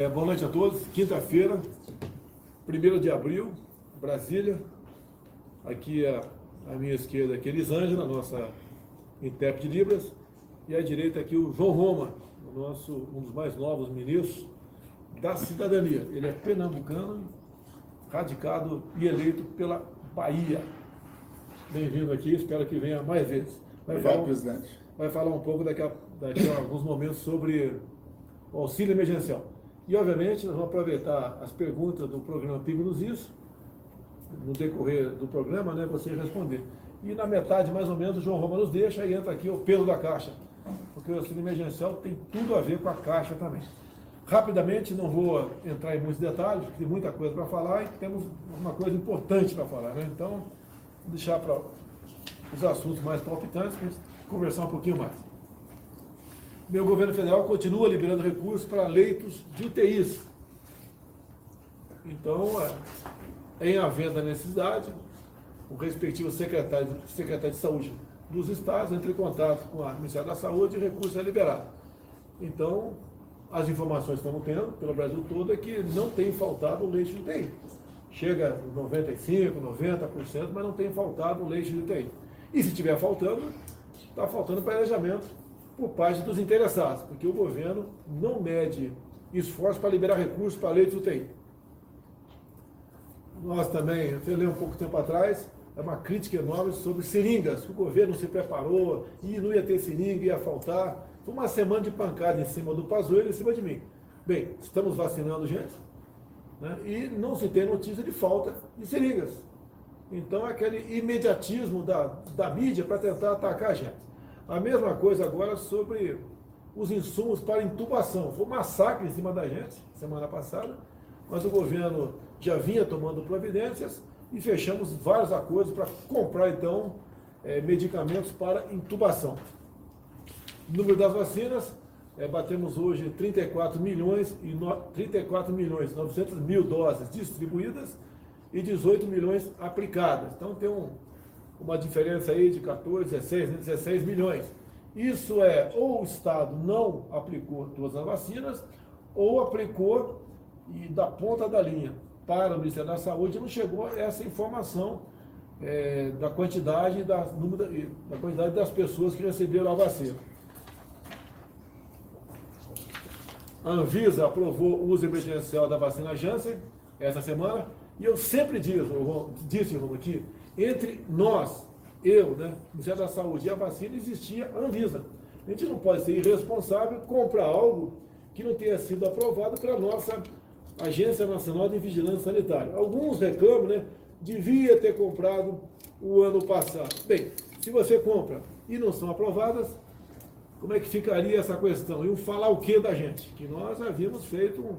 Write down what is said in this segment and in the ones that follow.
É, boa noite a todos. Quinta-feira, 1 de abril, Brasília. Aqui à, à minha esquerda aqui Elisângela, nossa intérprete de Libras. E à direita aqui o João Roma, o nosso, um dos mais novos ministros da cidadania. Ele é pernambucano, radicado e eleito pela Bahia. Bem-vindo aqui, espero que venha mais vezes. Vai Obrigado, falar, presidente. Vai falar um pouco daqui a, daqui a alguns momentos sobre o auxílio emergencial. E, obviamente, nós vamos aproveitar as perguntas do programa Pingo nos Isso, no decorrer do programa, né, você responder. E na metade, mais ou menos, o João Roma nos deixa e entra aqui o pelo da caixa, porque o auxílio emergencial tem tudo a ver com a caixa também. Rapidamente, não vou entrar em muitos detalhes, porque tem muita coisa para falar e temos uma coisa importante para falar. Né? Então, deixar para os assuntos mais palpitantes, para conversar um pouquinho mais meu governo federal continua liberando recursos para leitos de UTIs. Então, é, em havendo a necessidade, o respectivo secretário, secretário de saúde dos estados entra em contato com a Ministério da Saúde e recurso é liberado. Então, as informações que estamos tendo pelo Brasil todo é que não tem faltado leite de UTI. Chega 95%, 90%, mas não tem faltado leite de UTI. E se estiver faltando, está faltando planejamento por parte dos interessados, porque o governo não mede esforço para liberar recursos para leitos UTI. Nós também, eu falei um pouco tempo atrás, é uma crítica enorme sobre seringas, que o governo se preparou e não ia ter seringa, ia faltar. Foi uma semana de pancada em cima do Pazuello e em cima de mim. Bem, estamos vacinando gente né, e não se tem notícia de falta de seringas. Então, aquele imediatismo da, da mídia para tentar atacar a gente. A mesma coisa agora sobre os insumos para intubação. Foi um massacre em cima da gente semana passada, mas o governo já vinha tomando providências e fechamos vários acordos para comprar então é, medicamentos para intubação. número das vacinas, é, batemos hoje 34 milhões e no, 34 milhões 900 mil doses distribuídas e 18 milhões aplicadas. Então tem um, uma diferença aí de 14, 16, 16 milhões. Isso é, ou o Estado não aplicou todas as vacinas, ou aplicou e da ponta da linha para o Ministério da Saúde não chegou essa informação é, da quantidade da, número, da quantidade das pessoas que receberam a vacina. A Anvisa aprovou o uso emergencial da vacina Janssen essa semana, e eu sempre digo, disse aqui, entre nós, eu, né, Ministério da Saúde e a vacina, existia a Anvisa. A gente não pode ser irresponsável comprar algo que não tenha sido aprovado pela nossa Agência Nacional de Vigilância Sanitária. Alguns reclamam, né? Devia ter comprado o ano passado. Bem, se você compra e não são aprovadas, como é que ficaria essa questão? E falar o que da gente? Que nós havíamos feito um,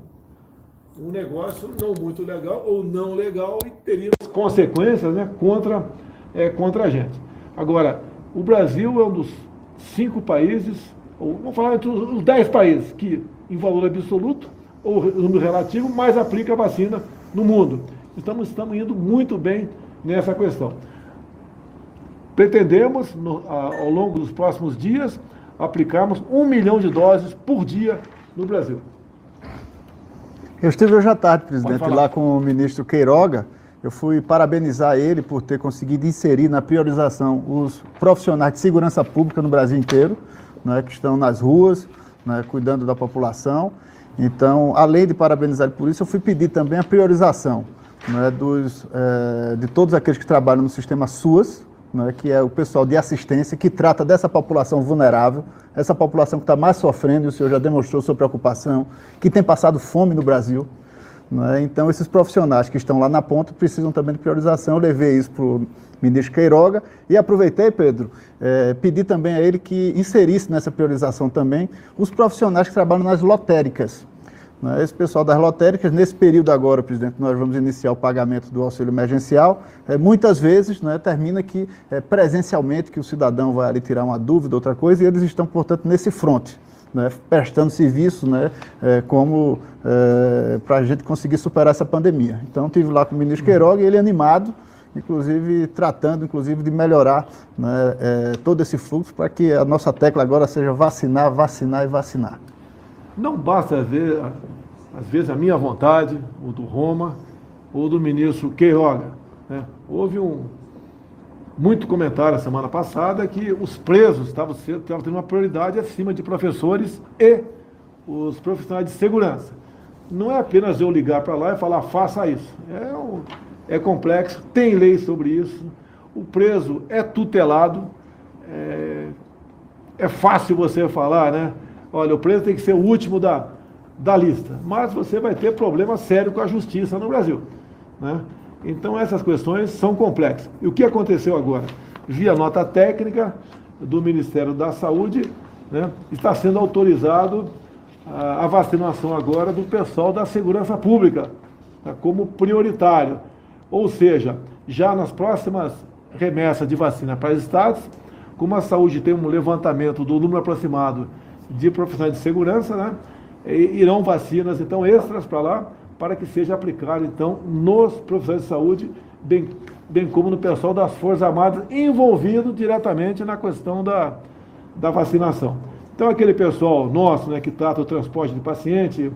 um negócio não muito legal ou não legal e teríamos consequências né, contra, é, contra a gente. Agora, o Brasil é um dos cinco países, ou vamos falar entre os dez países, que, em valor absoluto ou número relativo, mais aplica a vacina no mundo. Estamos, estamos indo muito bem nessa questão. Pretendemos, no, a, ao longo dos próximos dias, aplicarmos um milhão de doses por dia no Brasil. Eu estive hoje à tarde, presidente, lá com o ministro Queiroga. Eu fui parabenizar ele por ter conseguido inserir na priorização os profissionais de segurança pública no Brasil inteiro, né, que estão nas ruas, né, cuidando da população. Então, além de parabenizar ele por isso, eu fui pedir também a priorização né, dos, é, de todos aqueles que trabalham no sistema SUAS, né, que é o pessoal de assistência que trata dessa população vulnerável, essa população que está mais sofrendo, e o senhor já demonstrou sua preocupação, que tem passado fome no Brasil. Né? Então, esses profissionais que estão lá na ponta precisam também de priorização. Eu levei isso para o ministro Queiroga e aproveitei, Pedro, é, pedi também a ele que inserisse nessa priorização também os profissionais que trabalham nas lotéricas. Né? Esse pessoal das lotéricas, nesse período agora, presidente, nós vamos iniciar o pagamento do auxílio emergencial. É, muitas vezes né, termina que é, presencialmente que o cidadão vai ali tirar uma dúvida, outra coisa, e eles estão, portanto, nesse fronte né, prestando serviço né, é, como é, para a gente conseguir superar essa pandemia. Então, tive lá com o ministro Queiroga e ele animado, inclusive tratando inclusive de melhorar né, é, todo esse fluxo para que a nossa tecla agora seja vacinar, vacinar e vacinar. Não basta ver às vezes a minha vontade, ou do Roma, ou do ministro Queiroga. Né? Houve um muito comentário a semana passada que os presos estavam, estavam tendo uma prioridade acima de professores e os profissionais de segurança. Não é apenas eu ligar para lá e falar, faça isso. É, um, é complexo, tem lei sobre isso. O preso é tutelado. É, é fácil você falar, né? Olha, o preso tem que ser o último da, da lista. Mas você vai ter problema sério com a justiça no Brasil. Né? Então, essas questões são complexas. E o que aconteceu agora? Via nota técnica do Ministério da Saúde, né, está sendo autorizado a, a, vacinação agora do pessoal da segurança pública, tá, como prioritário. Ou seja, já nas próximas remessas de vacina para estados, como a saúde tem um levantamento do número aproximado de profissionais de segurança, né, irão vacinas então extras para lá para que seja aplicado, então, nos profissionais de saúde, bem, bem como no pessoal das Forças Armadas envolvido diretamente na questão da, da vacinação. Então, aquele pessoal nosso, né, que trata o transporte de paciente,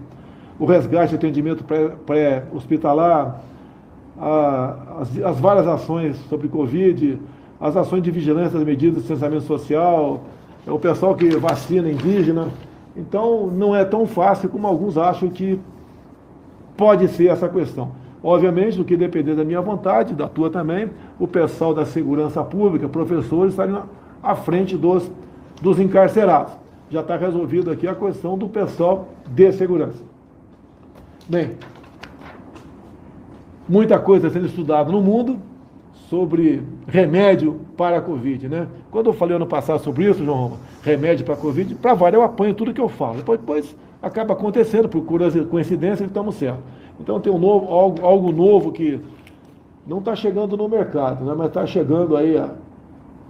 o resgate e atendimento pré-hospitalar, as, as várias ações sobre Covid, as ações de vigilância das medidas de distanciamento social, é o pessoal que vacina indígena. Então, não é tão fácil como alguns acham que Pode ser essa questão. Obviamente, do que depender da minha vontade, da tua também, o pessoal da segurança pública, professores, estariam à frente dos, dos encarcerados. Já está resolvido aqui a questão do pessoal de segurança. Bem, muita coisa sendo estudada no mundo sobre remédio para a Covid, né? Quando eu falei ano passado sobre isso, João Roma, remédio para Covid, para variar eu apanho tudo que eu falo. Depois, depois acaba acontecendo, por coincidência, e estamos certos. Então tem um novo, algo, algo novo que não está chegando no mercado, né, mas está chegando aí,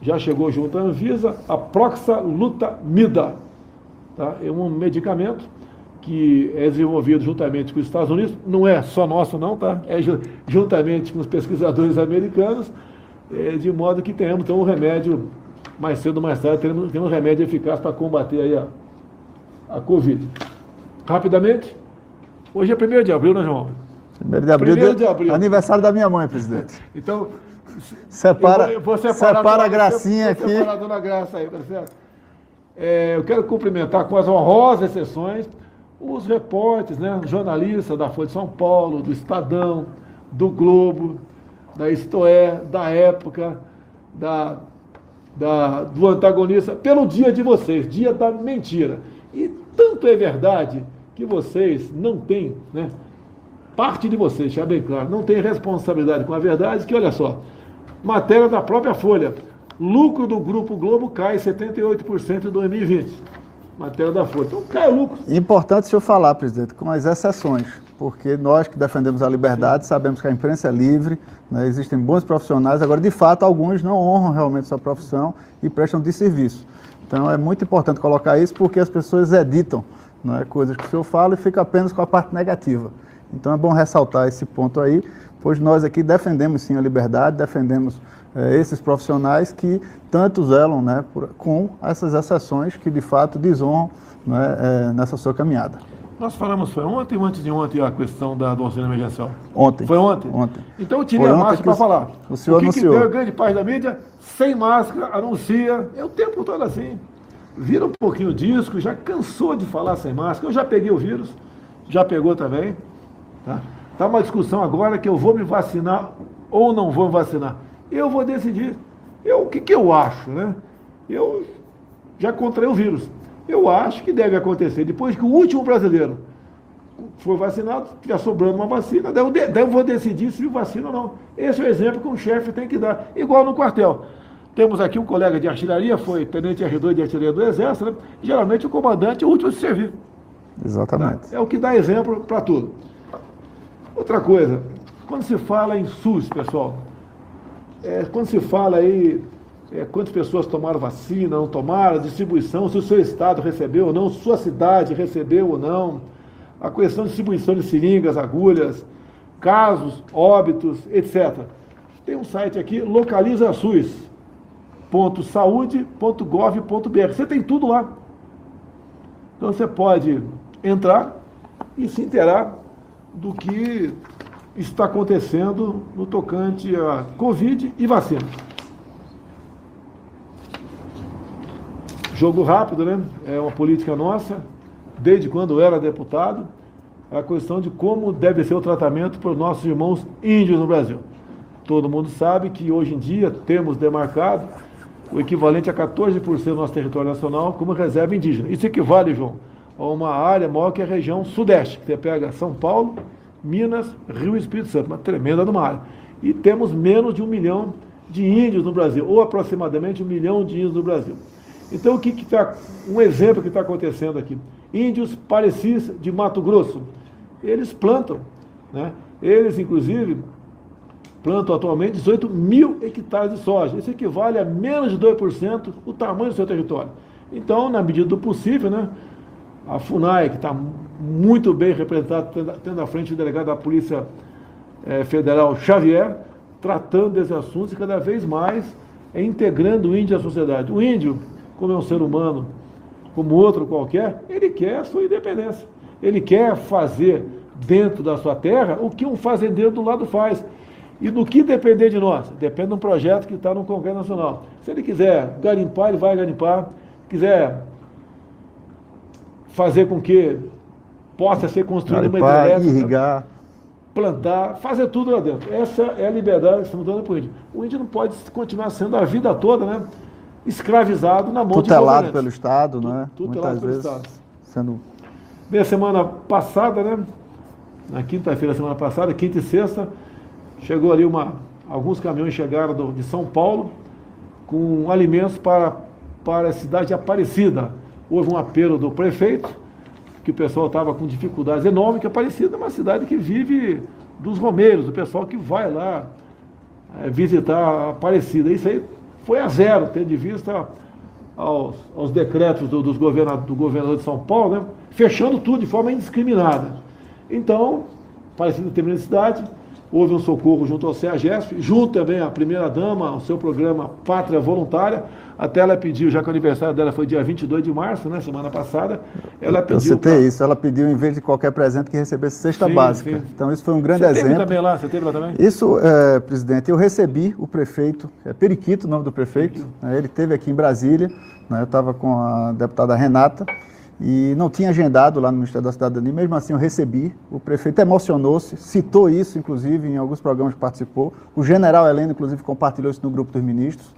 já chegou junto à Anvisa, a proxalutamida. Tá? É um medicamento que é desenvolvido juntamente com os Estados Unidos, não é só nosso não, tá? É juntamente com os pesquisadores americanos, é, de modo que tenhamos então um remédio, mais cedo ou mais tarde, teremos, teremos um remédio eficaz para combater aí a, a Covid. Rapidamente. Hoje é 1 de abril, né, João? 1 de abril, de, de abril. Aniversário da minha mãe, presidente. então, separa, eu vou, separa dona, a gracinha aqui. Separa a dona Graça aí, tá certo? É, eu quero cumprimentar com as honrosas exceções os repórteres, né, jornalistas da Folha de São Paulo, do Estadão, do Globo, da Istoé, da Época, da, da, do antagonista, pelo dia de vocês, dia da mentira. E tanto é verdade que vocês não têm, né? Parte de vocês, já bem claro, não tem responsabilidade com a verdade, que olha só, matéria da própria Folha. Lucro do Grupo Globo cai 78% em 2020. Matéria da Folha. Então cai o lucro. Importante o senhor falar, presidente, com as exceções, porque nós que defendemos a liberdade sabemos que a imprensa é livre, né, existem bons profissionais, agora de fato alguns não honram realmente sua profissão e prestam de serviço. Então é muito importante colocar isso porque as pessoas editam né, coisas que o senhor fala e fica apenas com a parte negativa. Então é bom ressaltar esse ponto aí, pois nós aqui defendemos sim a liberdade, defendemos é, esses profissionais que tanto zelam né, por, com essas exceções que de fato desonram né, é, nessa sua caminhada. Nós falamos, foi ontem ou antes de ontem a questão da, do auxílio emergencial? Ontem. Foi ontem? Ontem. Então eu tirei foi a máscara para falar. O senhor o que anunciou. Que deu a grande parte da mídia, sem máscara, anuncia, é o tempo todo assim. Vira um pouquinho o disco, já cansou de falar sem máscara. Eu já peguei o vírus, já pegou também. Tá? Tá uma discussão agora que eu vou me vacinar ou não vou me vacinar. Eu vou decidir. Eu, o que, que eu acho, né? Eu já contraí o vírus. Eu acho que deve acontecer, depois que o último brasileiro for vacinado, estiver sobrando uma vacina, daí eu, de, daí eu vou decidir se vacina ou não. Esse é o exemplo que um chefe tem que dar, igual no quartel. Temos aqui um colega de artilharia, foi tenente R2 de artilharia do Exército, né? geralmente o comandante é o último de servir. Exatamente. É o que dá exemplo para tudo. Outra coisa, quando se fala em SUS, pessoal, é, quando se fala aí é, quantas pessoas tomaram vacina, não tomaram, distribuição, se o seu estado recebeu ou não, sua cidade recebeu ou não, a questão de distribuição de seringas, agulhas, casos, óbitos, etc. Tem um site aqui, localizasus.saude.gov.br. Você tem tudo lá. Então você pode entrar, e se inteirar do que está acontecendo no tocante a Covid e vacina. Jogo rápido, né? É uma política nossa, desde quando era deputado, a questão de como deve ser o tratamento para os nossos irmãos índios no Brasil. Todo mundo sabe que hoje em dia temos demarcado o equivalente a 14% do nosso território nacional como reserva indígena. Isso equivale, João, a uma área maior que a região sudeste, que você pega São Paulo, Minas, Rio e Espírito Santo, uma tremenda numa área. E temos menos de um milhão de índios no Brasil, ou aproximadamente um milhão de índios no Brasil. Então, o que está. Um exemplo que está acontecendo aqui. Índios parecis de Mato Grosso. Eles plantam. Né? Eles, inclusive, plantam atualmente 18 mil hectares de soja. Isso equivale a menos de 2% o tamanho do seu território. Então, na medida do possível, né, a FUNAI, que está muito bem representada, tendo à frente o delegado da Polícia eh, Federal Xavier, tratando desses assuntos e cada vez mais integrando o índio à sociedade. O índio, como é um ser humano, como outro qualquer, ele quer a sua independência. Ele quer fazer dentro da sua terra o que um fazendeiro do lado faz. E do que depender de nós? Depende de um projeto que está no Congresso Nacional. Se ele quiser garimpar, ele vai garimpar. Quiser fazer com que possa ser construída uma hidrelétrica, irrigar. plantar, fazer tudo lá dentro. Essa é a liberdade que estamos dando para o índio. O índio não pode continuar sendo a vida toda, né? Escravizado na mão Tutelado de pelo Estado, né? Tutelado pelo Estado. Sendo... Bem, a semana passada, né? Na quinta-feira, semana passada, quinta e sexta, Chegou ali uma. Alguns caminhões chegaram do, de São Paulo com alimentos para, para a cidade de Aparecida. Houve um apelo do prefeito, que o pessoal estava com dificuldades enormes, que Aparecida é uma cidade que vive dos romeiros, do pessoal que vai lá é, visitar a Aparecida. Isso aí foi a zero, tendo de vista aos, aos decretos do, dos governador, do governador de São Paulo, né, fechando tudo de forma indiscriminada. Então, Aparecida tem a cidade, houve um socorro junto ao CEAGESP, junto também à primeira-dama, ao seu programa Pátria Voluntária. Até ela pediu, já que o aniversário dela foi dia 22 de março, né, semana passada, ela pediu... Eu citei pra... isso, ela pediu, em vez de qualquer presente, que recebesse cesta sim, básica. Sim. Então, isso foi um grande você exemplo. Você teve também lá? Você teve lá também? Isso, é, presidente, eu recebi o prefeito, é Periquito o nome do prefeito, né, ele teve aqui em Brasília, né, eu estava com a deputada Renata, e não tinha agendado lá no Ministério da Cidadania, mesmo assim eu recebi. O prefeito emocionou-se, citou isso, inclusive, em alguns programas que participou. O general Heleno, inclusive, compartilhou isso no grupo dos ministros.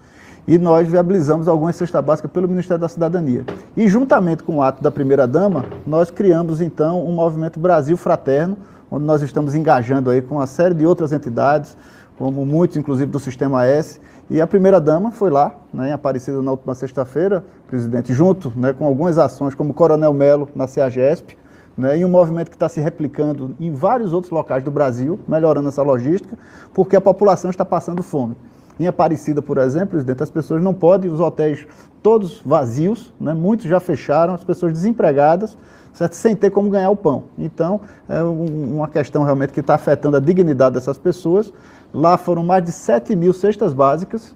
E nós viabilizamos algumas cestas básicas pelo Ministério da Cidadania. E, juntamente com o ato da primeira-dama, nós criamos, então, um movimento Brasil Fraterno, onde nós estamos engajando aí com uma série de outras entidades, como muitos, inclusive, do Sistema S, e a primeira-dama foi lá, né, Aparecida na última sexta-feira, presidente, junto né, com algumas ações, como Coronel Melo na CEAGESP, né, e um movimento que está se replicando em vários outros locais do Brasil, melhorando essa logística, porque a população está passando fome. Em Aparecida, por exemplo, presidente, as pessoas não podem, os hotéis todos vazios, né, muitos já fecharam, as pessoas desempregadas, certo? sem ter como ganhar o pão. Então, é um, uma questão realmente que está afetando a dignidade dessas pessoas, Lá foram mais de 7 mil cestas básicas,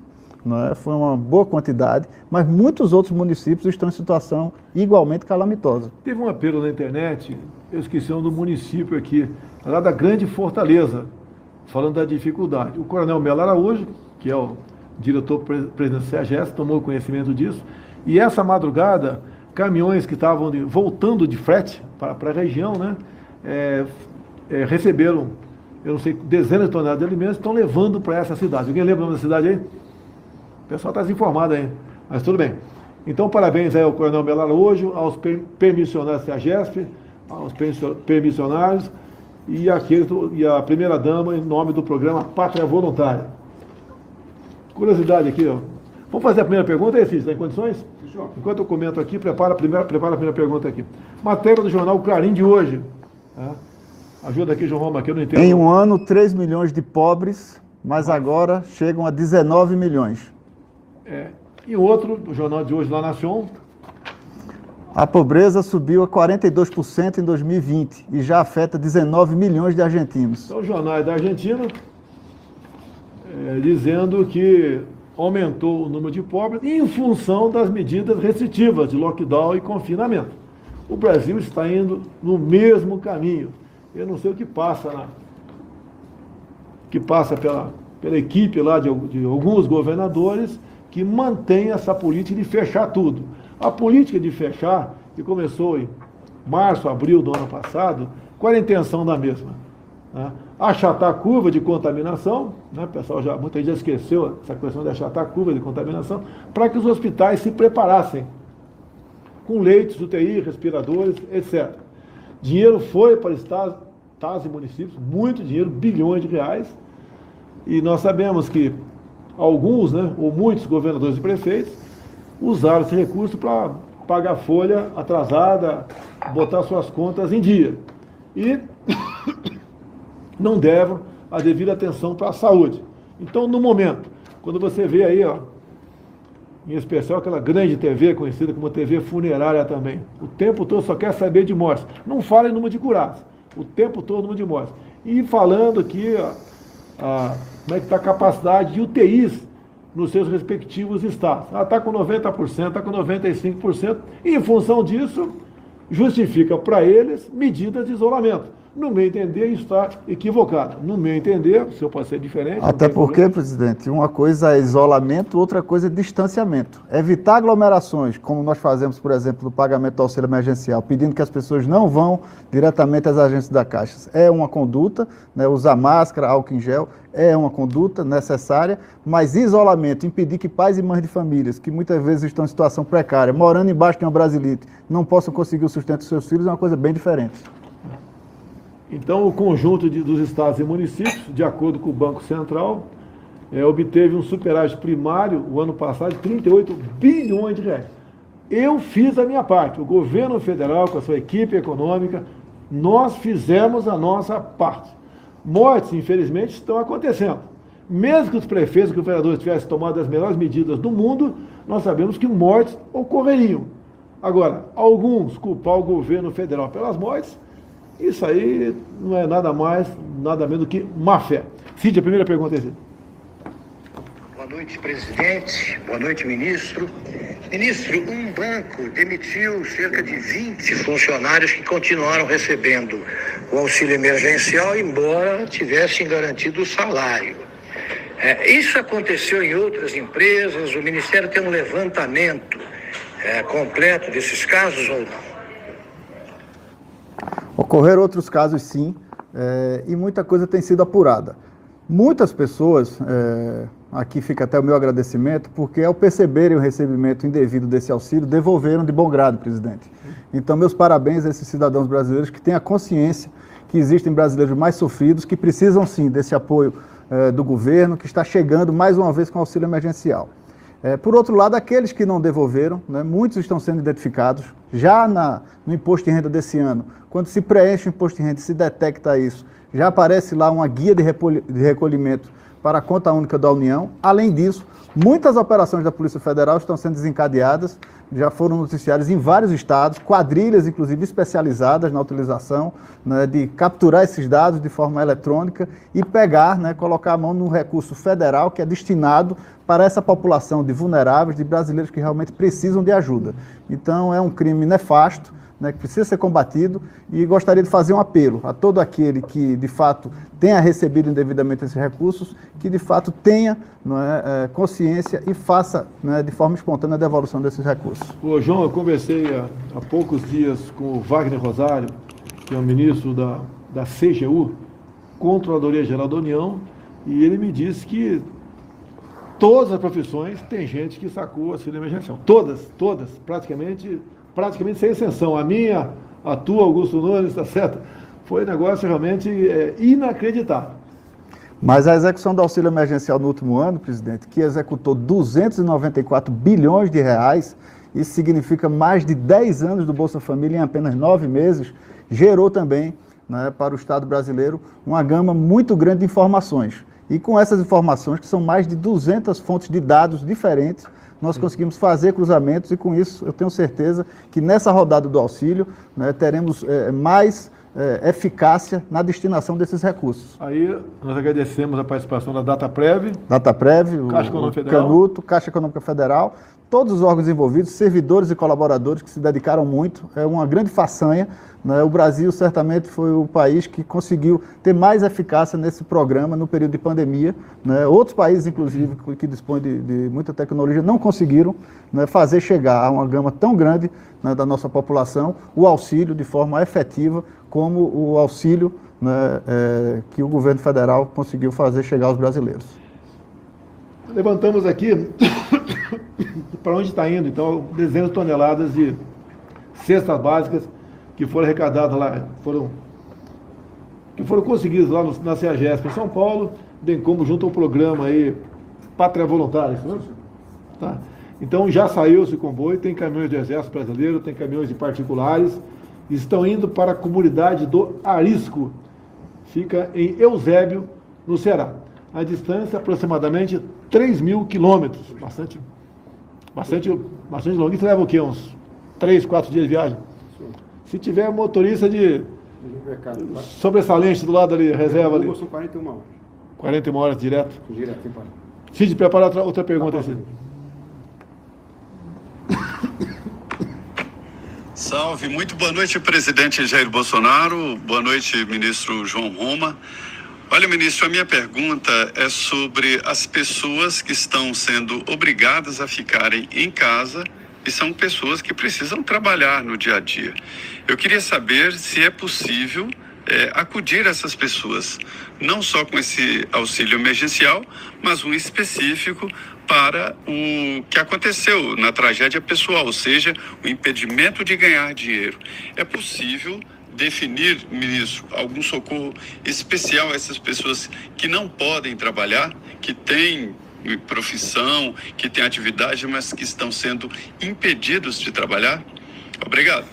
é? foi uma boa quantidade, mas muitos outros municípios estão em situação igualmente calamitosa. Teve um apelo na internet, eu esqueci nome do município aqui, lá da Grande Fortaleza, falando da dificuldade. O Coronel Melo Araújo, que é o diretor-presidente do CEAGES, tomou conhecimento disso, e essa madrugada, caminhões que estavam voltando de frete para, para a região, né, é, é, receberam eu não sei, dezenas de toneladas de alimentos estão levando para essa cidade. Alguém lembra o nome da cidade aí? O pessoal está desinformado aí, mas tudo bem. Então, parabéns aí ao Coronel Belar hoje, aos permissionários da GESP, aos permissionários e, aquele, e a primeira-dama em nome do programa Pátria Voluntária. Curiosidade aqui, ó. Vamos fazer a primeira pergunta, aí, Está em condições? Enquanto eu comento aqui, prepara a primeira, prepara a primeira pergunta aqui. Matéria do jornal Clarim de hoje. Tá? Ajuda aqui, João Roma, que eu não entendo. Em um ano, 3 milhões de pobres, mas agora chegam a 19 milhões. É. E outro, o jornal de hoje, La Nación. A pobreza subiu a 42% em 2020 e já afeta 19 milhões de argentinos. Então, o jornal é da Argentina, é, dizendo que aumentou o número de pobres em função das medidas restritivas de lockdown e confinamento. o Brasil está indo no mesmo caminho. Eu não sei o que passa na, que passa pela, pela equipe lá de, de alguns governadores que mantém essa política de fechar tudo. A política de fechar, que começou em março, abril do ano passado, qual a intenção da mesma? Né? Achatar a curva de contaminação, né? pessoal já, muita gente já esqueceu essa questão de achatar a curva de contaminação, para que os hospitais se preparassem com leitos, UTI, respiradores, etc. Dinheiro foi para estados, estados e municípios, muito dinheiro, bilhões de reais, e nós sabemos que alguns, né, ou muitos governadores e prefeitos usaram esse recurso para pagar folha atrasada, botar suas contas em dia. E não deram a devida atenção para a saúde. Então, no momento, quando você vê aí, ó, em especial aquela grande TV, conhecida como TV funerária também, o tempo todo só quer saber de mortes. Não fala em número de curados, o tempo todo número de mortes. E falando aqui, ó, a, como é que está a capacidade de UTIs nos seus respectivos estados. Ah, está com 90%, está com 95%, e em função disso, justifica para eles medidas de isolamento no meu entender, está equivocado. No meu entender, o senhor pode ser diferente. Até porque, problema. presidente, uma coisa é isolamento, outra coisa é distanciamento. Evitar aglomerações, como nós fazemos, por exemplo, no pagamento do auxílio emergencial, pedindo que as pessoas não vão diretamente às agências da Caixa. É uma conduta, né, usar máscara, álcool em gel, é uma conduta necessária, mas isolamento, impedir que pais e mães de famílias, que muitas vezes estão em situação precária, morando embaixo de uma brasilite, não possam conseguir o sustento dos seus filhos, é uma coisa bem diferente. Então, o conjunto de, dos estados e municípios, de acordo com o Banco Central, é, obteve um superávit primário o ano passado de 38 bilhões de reais. Eu fiz a minha parte, o governo federal, com a sua equipe econômica, nós fizemos a nossa parte. Mortes, infelizmente, estão acontecendo. Mesmo que os prefeitos e governadores tivessem tomado as melhores medidas do mundo, nós sabemos que mortes ocorreriam. Agora, alguns culpar o governo federal pelas mortes, isso aí não é nada mais, nada menos do que má fé. Cid, a primeira pergunta é essa. Boa noite, presidente. Boa noite, ministro. Ministro, um banco demitiu cerca de 20 funcionários que continuaram recebendo o auxílio emergencial, embora tivessem garantido o salário. É, isso aconteceu em outras empresas? O Ministério tem um levantamento é, completo desses casos ou não? Ocorreram outros casos, sim, é, e muita coisa tem sido apurada. Muitas pessoas, é, aqui fica até o meu agradecimento, porque ao perceberem o recebimento indevido desse auxílio, devolveram de bom grado, presidente. Então, meus parabéns a esses cidadãos brasileiros que têm a consciência que existem brasileiros mais sofridos, que precisam sim desse apoio é, do governo, que está chegando mais uma vez com auxílio emergencial. É, por outro lado, aqueles que não devolveram, né, muitos estão sendo identificados. Já na, no imposto de renda desse ano, quando se preenche o imposto de renda se detecta isso, já aparece lá uma guia de, de recolhimento para a conta única da União. Além disso, muitas operações da Polícia Federal estão sendo desencadeadas, já foram noticiadas em vários estados, quadrilhas, inclusive, especializadas na utilização né, de capturar esses dados de forma eletrônica e pegar, né, colocar a mão no recurso federal que é destinado para essa população de vulneráveis, de brasileiros que realmente precisam de ajuda. Então, é um crime nefasto, né, que precisa ser combatido e gostaria de fazer um apelo a todo aquele que, de fato, tenha recebido indevidamente esses recursos, que, de fato, tenha é, é, consciência e faça né, de forma espontânea a devolução desses recursos. Ô, João, eu conversei há, há poucos dias com o Wagner Rosário, que é o ministro da, da CGU, Controladoria Geral da União, e ele me disse que todas as profissões tem gente que sacou auxílio emergencial. Todas, todas, praticamente, praticamente sem exceção. A minha, a tua, Augusto Nunes, está certo? Foi um negócio realmente é, inacreditável. Mas a execução do auxílio emergencial no último ano, presidente, que executou 294 bilhões de reais, isso significa mais de 10 anos do Bolsa Família em apenas 9 meses, gerou também né, para o Estado brasileiro uma gama muito grande de informações. E com essas informações, que são mais de 200 fontes de dados diferentes, nós conseguimos fazer cruzamentos e com isso eu tenho certeza que nessa rodada do auxílio né, teremos é, mais é, eficácia na destinação desses recursos. Aí nós agradecemos a participação da DataPrev, DataPrev, Caixa Econômica Federal. Canuto, Caixa Econômica Federal, todos os órgãos envolvidos, servidores e colaboradores que se dedicaram muito. É uma grande façanha. Né? O Brasil certamente foi o país que conseguiu ter mais eficácia nesse programa no período de pandemia. Né? Outros países, inclusive, que dispõem de, de muita tecnologia, não conseguiram né, fazer chegar a uma gama tão grande né, da nossa população o auxílio de forma efetiva, como o auxílio né, é, que o governo federal conseguiu fazer chegar aos brasileiros. Levantamos aqui para onde está indo, então, dezenas de toneladas de cestas básicas que foram arrecadadas lá, foram, que foram conseguidas lá no, na CEAGESP em São Paulo, bem como junto ao programa aí Pátria Voluntária. Né? Tá? Então já saiu esse comboio, tem caminhões do Exército Brasileiro, tem caminhões de particulares, estão indo para a comunidade do Arisco, fica em Eusébio, no Ceará. A distância é aproximadamente 3 mil quilômetros, bastante, bastante, bastante longo. Isso leva o quê? Uns 3, 4 dias de viagem? Se tiver motorista de sobressalente do lado ali, reserva ali. São 41 horas. 41 horas direto? Direto, para. Cid, prepara outra, outra pergunta aí, Cid. Salve, muito boa noite, presidente Jair Bolsonaro. Boa noite, ministro João Roma. Olha, ministro, a minha pergunta é sobre as pessoas que estão sendo obrigadas a ficarem em casa e são pessoas que precisam trabalhar no dia a dia. Eu queria saber se é possível é, acudir essas pessoas, não só com esse auxílio emergencial, mas um específico para o que aconteceu na tragédia pessoal, ou seja, o impedimento de ganhar dinheiro. É possível definir, ministro, algum socorro especial a essas pessoas que não podem trabalhar, que têm profissão, que têm atividade, mas que estão sendo impedidos de trabalhar? Obrigado.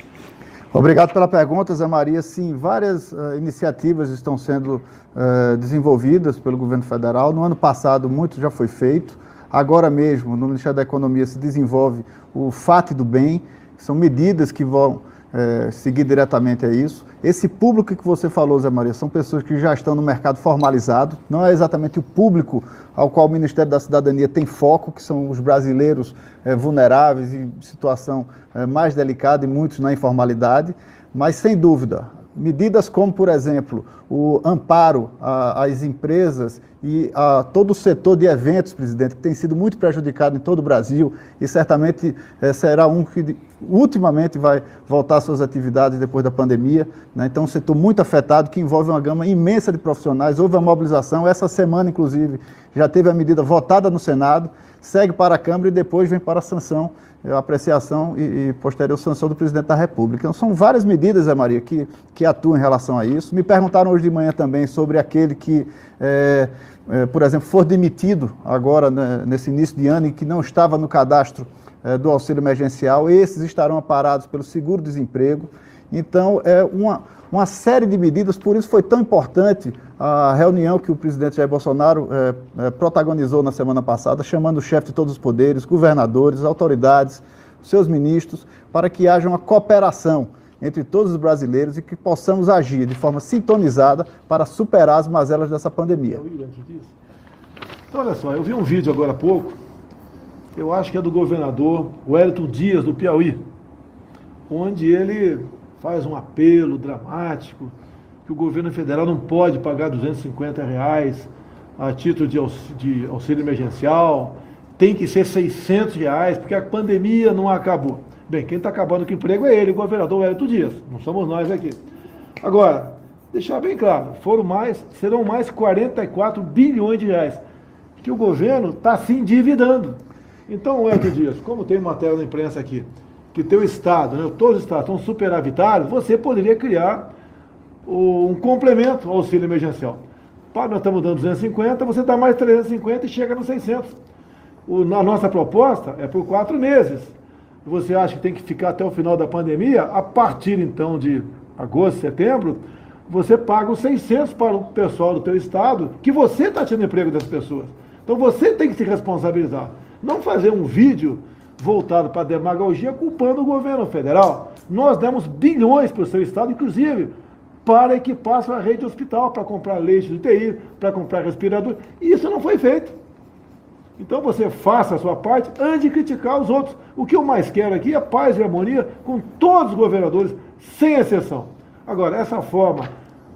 Obrigado pela pergunta, Zé Maria. Sim, várias uh, iniciativas estão sendo uh, desenvolvidas pelo governo federal. No ano passado, muito já foi feito. Agora mesmo, no Ministério da Economia, se desenvolve o FAT do Bem, são medidas que vão é, seguir diretamente a isso. Esse público que você falou, Zé Maria, são pessoas que já estão no mercado formalizado, não é exatamente o público ao qual o Ministério da Cidadania tem foco, que são os brasileiros é, vulneráveis em situação é, mais delicada e muitos na informalidade, mas sem dúvida, medidas como, por exemplo, o amparo às empresas e a todo o setor de eventos, presidente, que tem sido muito prejudicado em todo o Brasil e certamente é, será um que ultimamente vai voltar às suas atividades depois da pandemia. Né? Então, um setor muito afetado que envolve uma gama imensa de profissionais. Houve a mobilização, essa semana, inclusive, já teve a medida votada no Senado, segue para a Câmara e depois vem para a sanção apreciação e, e, posterior sanção do presidente da República. Então, são várias medidas, Zé Maria, que, que atuam em relação a isso. Me perguntaram hoje de manhã também sobre aquele que, é, é, por exemplo, for demitido agora, né, nesse início de ano, e que não estava no cadastro é, do auxílio emergencial, esses estarão amparados pelo seguro-desemprego. Então, é uma, uma série de medidas, por isso foi tão importante a reunião que o presidente Jair Bolsonaro é, é, protagonizou na semana passada, chamando o chefe de todos os poderes, governadores, autoridades, seus ministros, para que haja uma cooperação entre todos os brasileiros e que possamos agir de forma sintonizada para superar as mazelas dessa pandemia. Então, olha só, eu vi um vídeo agora há pouco, eu acho que é do governador Wellington Dias, do Piauí, onde ele faz um apelo dramático que o governo federal não pode pagar 250 reais a título de auxílio, de auxílio emergencial, tem que ser 600 reais, porque a pandemia não acabou. Bem, quem está acabando com o emprego é ele, o governador Wellington Dias, não somos nós aqui. Agora, deixar bem claro, foram mais, serão mais 44 bilhões de reais, que o governo está se endividando. Então, Wellington Dias, como tem matéria na imprensa aqui, que teu estado, né, todos os estados estão superavitários, você poderia criar um complemento ao auxílio emergencial. Pá, nós estamos dando 250, você dá mais 350 e chega nos 600. O, a nossa proposta é por quatro meses. Você acha que tem que ficar até o final da pandemia? A partir então de agosto, setembro, você paga os 600 para o pessoal do teu estado, que você está tirando emprego das pessoas. Então você tem que se responsabilizar. Não fazer um vídeo voltado para a demagogia culpando o governo federal. Nós demos bilhões para o seu estado, inclusive para equipar sua rede hospital, para comprar leite de UTI, para comprar respirador. E isso não foi feito. Então você faça a sua parte antes de criticar os outros. O que eu mais quero aqui é paz e harmonia com todos os governadores, sem exceção. Agora, essa forma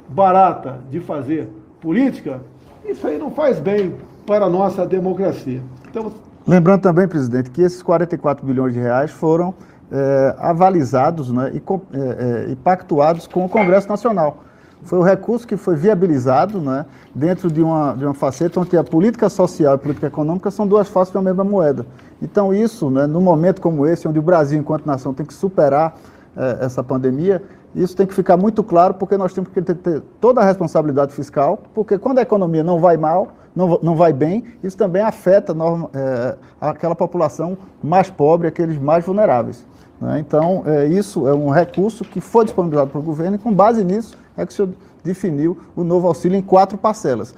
barata de fazer política, isso aí não faz bem para a nossa democracia. Então, Lembrando também, presidente, que esses 44 bilhões de reais foram é, avalizados né, e, é, e pactuados com o Congresso Nacional. Foi o recurso que foi viabilizado né, dentro de uma, de uma faceta onde a política social e a política econômica são duas faces da mesma moeda. Então, isso, né, num momento como esse, onde o Brasil, enquanto nação, tem que superar é, essa pandemia, isso tem que ficar muito claro, porque nós temos que ter toda a responsabilidade fiscal, porque quando a economia não vai mal, não, não vai bem, isso também afeta é, aquela população mais pobre, aqueles mais vulneráveis. Né? Então, é, isso é um recurso que foi disponibilizado para o governo e, com base nisso, é que o senhor definiu o novo auxílio em quatro parcelas.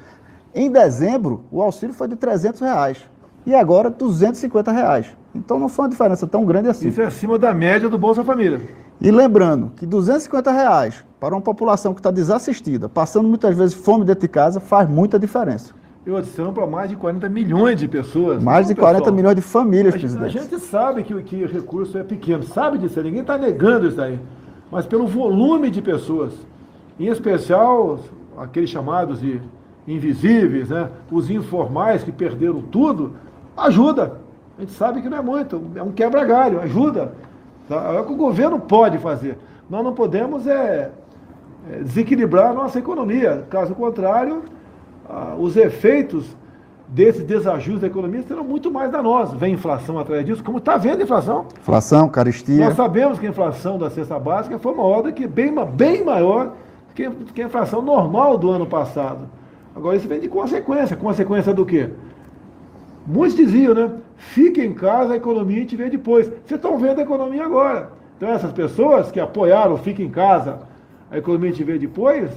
Em dezembro, o auxílio foi de 300 reais e agora 250 reais. Então, não foi uma diferença tão grande assim. Isso é acima da média do Bolsa Família. E lembrando que 250 reais para uma população que está desassistida, passando muitas vezes fome dentro de casa, faz muita diferença. Eu adiciono para mais de 40 milhões de pessoas. Mais de 40 pessoal, milhões de famílias, a, presidente. A gente sabe que, que o recurso é pequeno, sabe disso, ninguém está negando isso aí. Mas pelo volume de pessoas, em especial aqueles chamados de invisíveis, né? os informais que perderam tudo, ajuda. A gente sabe que não é muito, é um quebra-galho, ajuda. Tá? É o que o governo pode fazer. Nós não podemos é, é desequilibrar a nossa economia. Caso contrário, ah, os efeitos desse desajuste da economia serão muito mais danosos. Vem inflação atrás disso, como está vendo a inflação. Inflação, caristia. Nós sabemos que a inflação da cesta básica foi maior do que bem, bem maior que, que a inflação normal do ano passado. Agora isso vem de consequência. Consequência do quê? Muitos diziam, né? Fique em casa, a economia gente vê depois. Vocês estão vendo a economia agora. Então essas pessoas que apoiaram Fique em casa, a economia gente vê depois,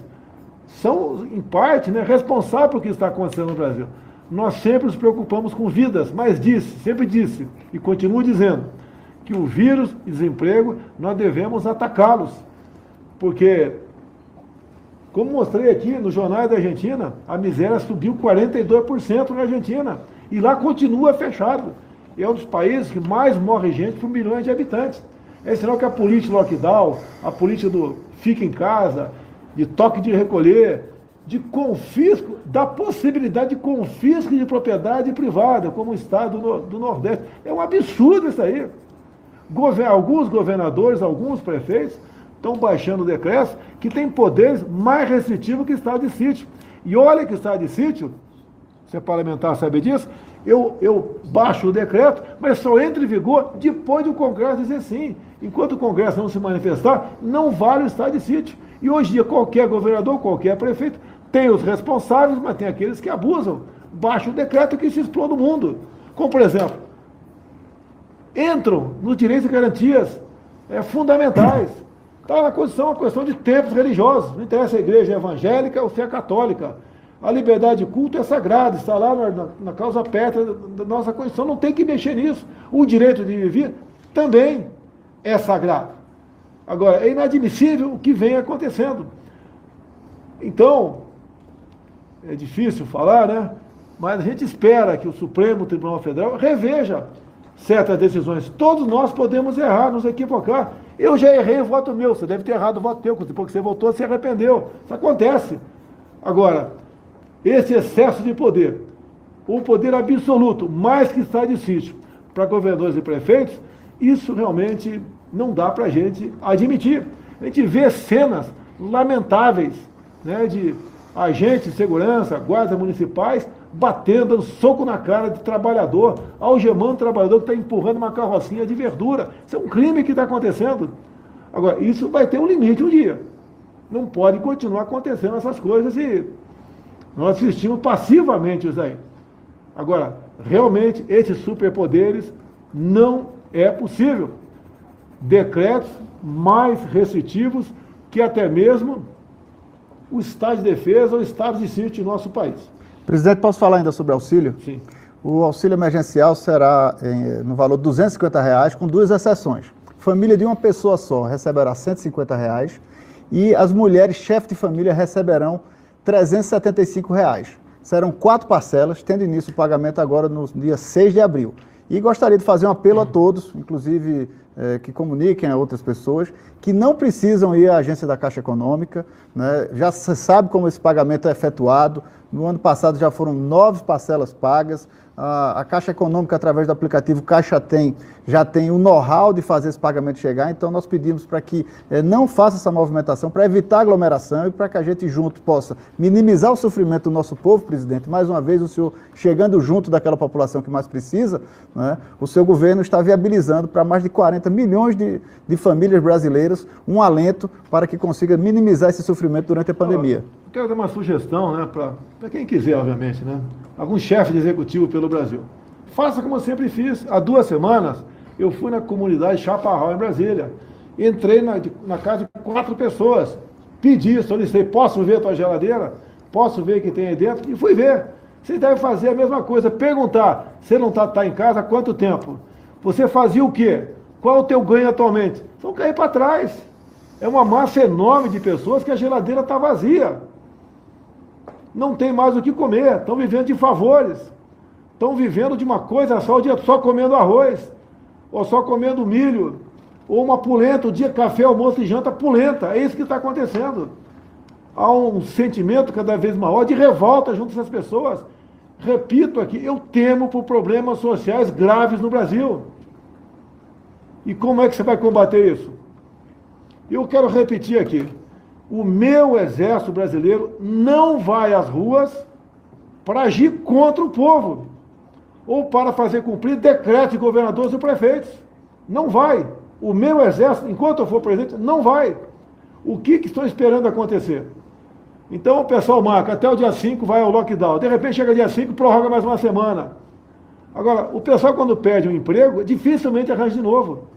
são, em parte, né, responsáveis pelo que está acontecendo no Brasil. Nós sempre nos preocupamos com vidas, mas disse, sempre disse, e continuo dizendo, que o vírus e desemprego nós devemos atacá-los. Porque, como mostrei aqui no Jornal da Argentina, a miséria subiu 42% na Argentina. E lá continua fechado. É um dos países que mais morre gente por milhões de habitantes. É sinal que a política do lockdown, a política do fica em casa, de toque de recolher, de confisco, da possibilidade de confisco de propriedade privada, como o Estado do, Nordeste. É um absurdo isso aí. Alguns governadores, alguns prefeitos, estão baixando decretos que têm poderes mais restritivos que o Estado de sítio. E olha que o Estado de sítio, você é parlamentar sabe disso, eu, eu baixo o decreto, mas só entra em vigor depois do Congresso dizer sim. Enquanto o Congresso não se manifestar, não vale o estado de sítio. E hoje em dia, qualquer governador, qualquer prefeito, tem os responsáveis, mas tem aqueles que abusam. Baixa o decreto que se explode o mundo. Como, por exemplo, entram nos direitos e garantias é, fundamentais. Está na Constituição a questão de tempos religiosos. Não interessa a igreja evangélica ou se é católica. A liberdade de culto é sagrada, está lá na, na causa perto da nossa Constituição, não tem que mexer nisso. O direito de viver também é sagrado. Agora, é inadmissível o que vem acontecendo. Então, é difícil falar, né? Mas a gente espera que o Supremo Tribunal Federal reveja certas decisões. Todos nós podemos errar, nos equivocar. Eu já errei o voto meu, você deve ter errado o voto teu, porque você votou, se arrependeu. Isso acontece. Agora, esse excesso de poder, o poder absoluto, mais que está de sítio, para governadores e prefeitos, isso realmente não dá para a gente admitir. A gente vê cenas lamentáveis né, de agentes de segurança, guardas municipais, batendo, dando soco na cara de trabalhador, algemando o trabalhador que está empurrando uma carrocinha de verdura. Isso é um crime que está acontecendo. Agora, isso vai ter um limite um dia. Não pode continuar acontecendo essas coisas e nós assistimos passivamente isso aí. Agora, realmente, esses superpoderes não é possível. Decretos mais restritivos que até mesmo o estado de defesa ou o estado de sítio em nosso país. Presidente, posso falar ainda sobre auxílio? Sim. O auxílio emergencial será em, no valor de 250 reais, com duas exceções. Família de uma pessoa só receberá 150 reais e as mulheres chefes de família receberão 375 reais. Serão quatro parcelas, tendo início o pagamento agora no dia 6 de abril. E gostaria de fazer um apelo a todos, inclusive é, que comuniquem a outras pessoas, que não precisam ir à agência da Caixa Econômica. Né? Já se sabe como esse pagamento é efetuado. No ano passado já foram nove parcelas pagas. A, Caixa Econômica, através do aplicativo Caixa Tem, já tem o know-how de fazer esse pagamento chegar. Então, nós pedimos para que eh, não faça essa movimentação, para evitar aglomeração e para que a gente junto possa minimizar o sofrimento do nosso povo, presidente. Mais uma vez, o senhor chegando junto daquela população que mais precisa, né, o seu governo está viabilizando para mais de 40 milhões de, de famílias brasileiras um alento para que consiga minimizar esse sofrimento durante a pandemia. Quero dar uma sugestão né, para quem quiser, obviamente. Né? algum chefe de executivo pelo Brasil. Faça como eu sempre fiz. Há duas semanas, eu fui na comunidade Chaparral, em Brasília. Entrei na, na casa de quatro pessoas. Pedi, solicitei, posso ver a tua geladeira? Posso ver o que tem aí dentro? E fui ver. Você deve fazer a mesma coisa. Perguntar, você não está tá em casa há quanto tempo? Você fazia o quê? Qual é o teu ganho atualmente? Vão cair para trás. É uma massa enorme de pessoas que a geladeira está vazia não tem mais o que comer, estão vivendo de favores, estão vivendo de uma coisa só, o dia só comendo arroz, ou só comendo milho, ou uma pulenta, o dia café, almoço e janta pulenta. É isso que está acontecendo. Há um sentimento cada vez maior de revolta junto dessas pessoas. Repito aqui, eu temo por problemas sociais graves no Brasil. E como é que você vai combater isso? Eu quero repetir aqui o meu exército brasileiro não vai às ruas para agir contra o povo ou para fazer cumprir decretos de governadores e prefeitos. Não vai. O meu exército, enquanto eu for presidente, não vai. O que, que estão esperando acontecer? Então o pessoal marca, até o dia 5 vai ao lockdown. De repente chega dia 5 prorroga mais uma semana. Agora, o pessoal quando perde um emprego, dificilmente arranja de novo.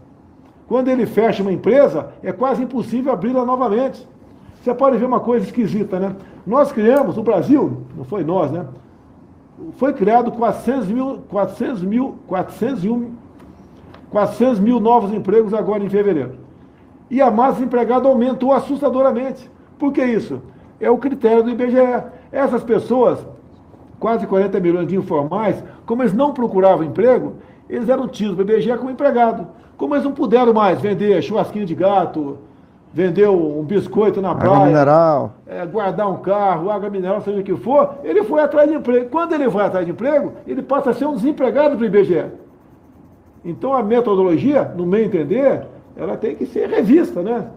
Quando ele fecha uma empresa, é quase impossível abri-la novamente. Você pode ver uma coisa esquisita, né? Nós criamos, o Brasil, não foi nós, né? Foi criado 400 mil, 400 mil, 401, 400 mil novos empregos agora em fevereiro. E a massa de empregado aumentou assustadoramente. Por que isso? É o critério do IBGE. Essas pessoas, quase 40 milhões de informais, como eles não procuravam emprego, eles eram tidos pelo IBGE como empregado. Como eles não puderam mais vender churrasquinho de gato, vender um biscoito na praia, água mineral. É, guardar um carro, água mineral, seja o que for, ele foi atrás de emprego. Quando ele vai atrás de emprego, ele passa a ser um desempregado para o IBGE. Então a metodologia, no meu entender, ela tem que ser revista, né?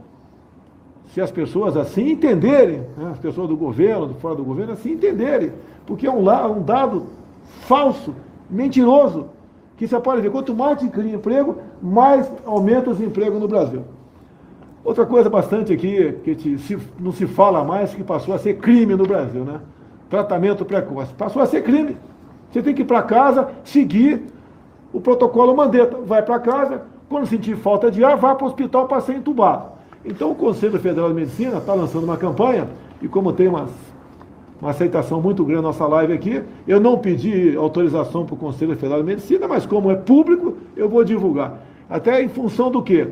Se as pessoas assim entenderem, né? as pessoas do governo, do fora do governo, assim entenderem, porque é um, um dado falso, mentiroso, que você pode ver, quanto mais se cria emprego, mais aumenta os empregos no Brasil. Outra coisa bastante aqui, que te, se, não se fala mais, que passou a ser crime no Brasil, né? Tratamento precoce. Passou a ser crime. Você tem que ir para casa, seguir o protocolo Mandetta. Vai para casa, quando sentir falta de ar, vai para o hospital para ser entubado. Então o Conselho Federal de Medicina está lançando uma campanha, e como tem uma, uma aceitação muito grande na nossa live aqui, eu não pedi autorização para o Conselho Federal de Medicina, mas como é público, eu vou divulgar. Até em função do quê?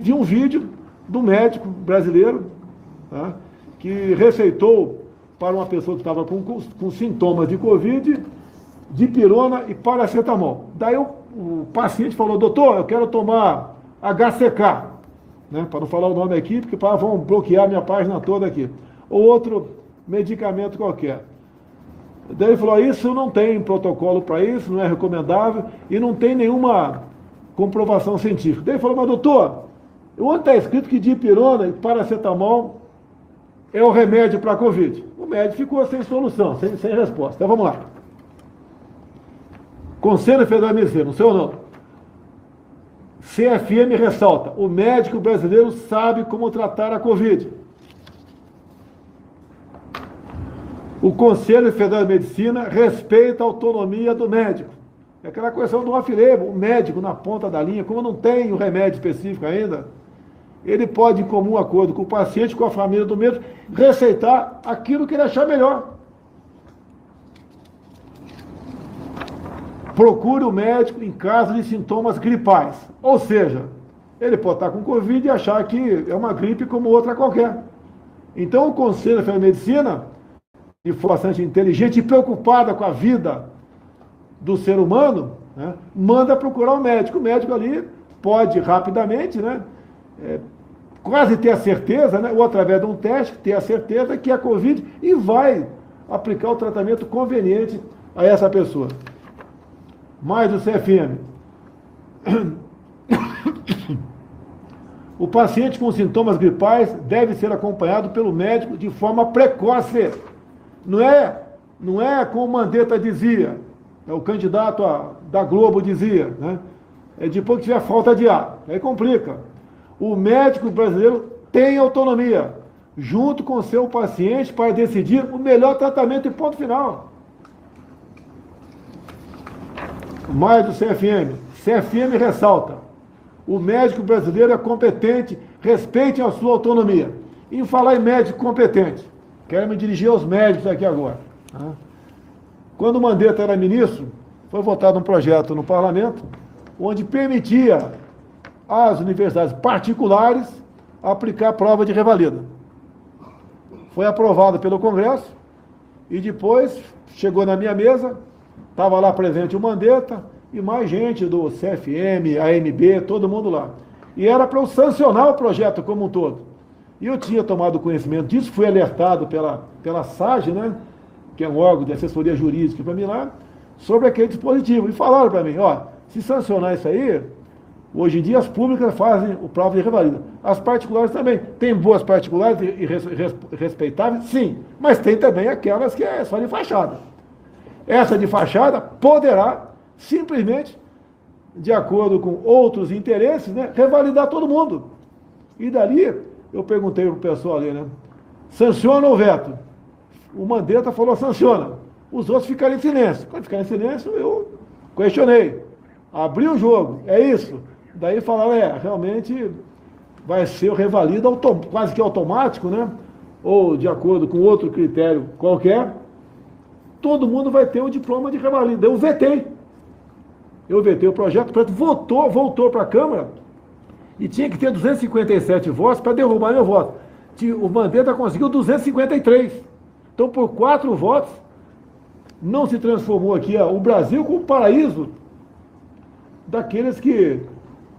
Vi um vídeo do médico brasileiro tá, que receitou para uma pessoa que estava com, com, com, sintomas de Covid, de pirona e paracetamol. Daí o, o paciente falou, doutor, eu quero tomar HCK, né, para não falar o nome aqui, porque para, vão bloquear minha página toda aqui. Ou outro medicamento qualquer. Daí ele falou, isso não tem protocolo para isso, não é recomendável e não tem nenhuma comprovação científica. Daí ele falou, mas doutor, onde está escrito que dipirona e paracetamol é o remédio para a Covid? O médico ficou sem solução, sem, sem resposta. Então vamos lá. Conselho Federal de Medicina, não sei ou não. CFM ressalta: o médico brasileiro sabe como tratar a Covid. O Conselho Federal de Medicina respeita a autonomia do médico. É aquela questão do off-label, o médico na ponta da linha, como não tem o remédio específico ainda, ele pode, em comum acordo com o paciente, com a família do médico, receitar aquilo que ele achar melhor. Procure o médico em caso de sintomas gripais. Ou seja, ele pode estar com Covid e achar que é uma gripe como outra qualquer. Então, o Conselho de Medicina de forma bastante inteligente e preocupada com a vida do ser humano, né, manda procurar o um médico. O médico ali pode rapidamente, né, é, quase ter a certeza, né, ou através de um teste, ter a certeza que é Covid e vai aplicar o tratamento conveniente a essa pessoa. Mais o CFM. O paciente com sintomas gripais deve ser acompanhado pelo médico de forma precoce. Não é, não é como Mandetta dizia, o candidato a, da Globo dizia, né? É depois que tiver falta de ar. Aí complica. O médico brasileiro tem autonomia, junto com seu paciente, para decidir o melhor tratamento e ponto final. Mais do CFM. CFM ressalta: o médico brasileiro é competente, respeitem a sua autonomia. Em falar em médico competente, quero me dirigir aos médicos aqui agora. Tá? Quando Mandetta era ministro, foi votado um projeto no parlamento onde permitia às universidades particulares aplicar a prova de revalida. Foi aprovado pelo Congresso e depois chegou na minha mesa, estava lá presente o Mandetta, e mais gente do CFM, AMB, todo mundo lá. E era para eu sancionar o projeto como um todo. E eu tinha tomado conhecimento disso, fui alertado pela, pela SAGE, né, que é um órgão de assessoria jurídica para mim lá, sobre aquele dispositivo. E falaram para mim, ó, se sancionar isso aí, hoje em dia as públicas fazem o prova de revalida. As particulares também. Tem boas particulares e respeitáveis? Sim. Mas tem também aquelas que é só de fachada. Essa de fachada poderá simplesmente, de acordo com outros interesses, né, revalidar todo mundo. E dali, eu perguntei para o pessoal ali, né? Sanciona ou veto? O Mandetta falou sanciona. Os outros ficaram em silêncio. Quando ficaram em silêncio, eu questionei. Abri o jogo, é isso. Daí falaram, é, realmente vai ser o revalido quase que automático, né? Ou de acordo com outro critério qualquer, todo mundo vai ter o diploma de revalida. Eu vetei eu vetei o projeto, o projeto voltou, voltou para a Câmara e tinha que ter 257 votos para derrubar meu voto. O Mandetta conseguiu 253. Então, por quatro votos, não se transformou aqui ó, o Brasil como paraíso daqueles que,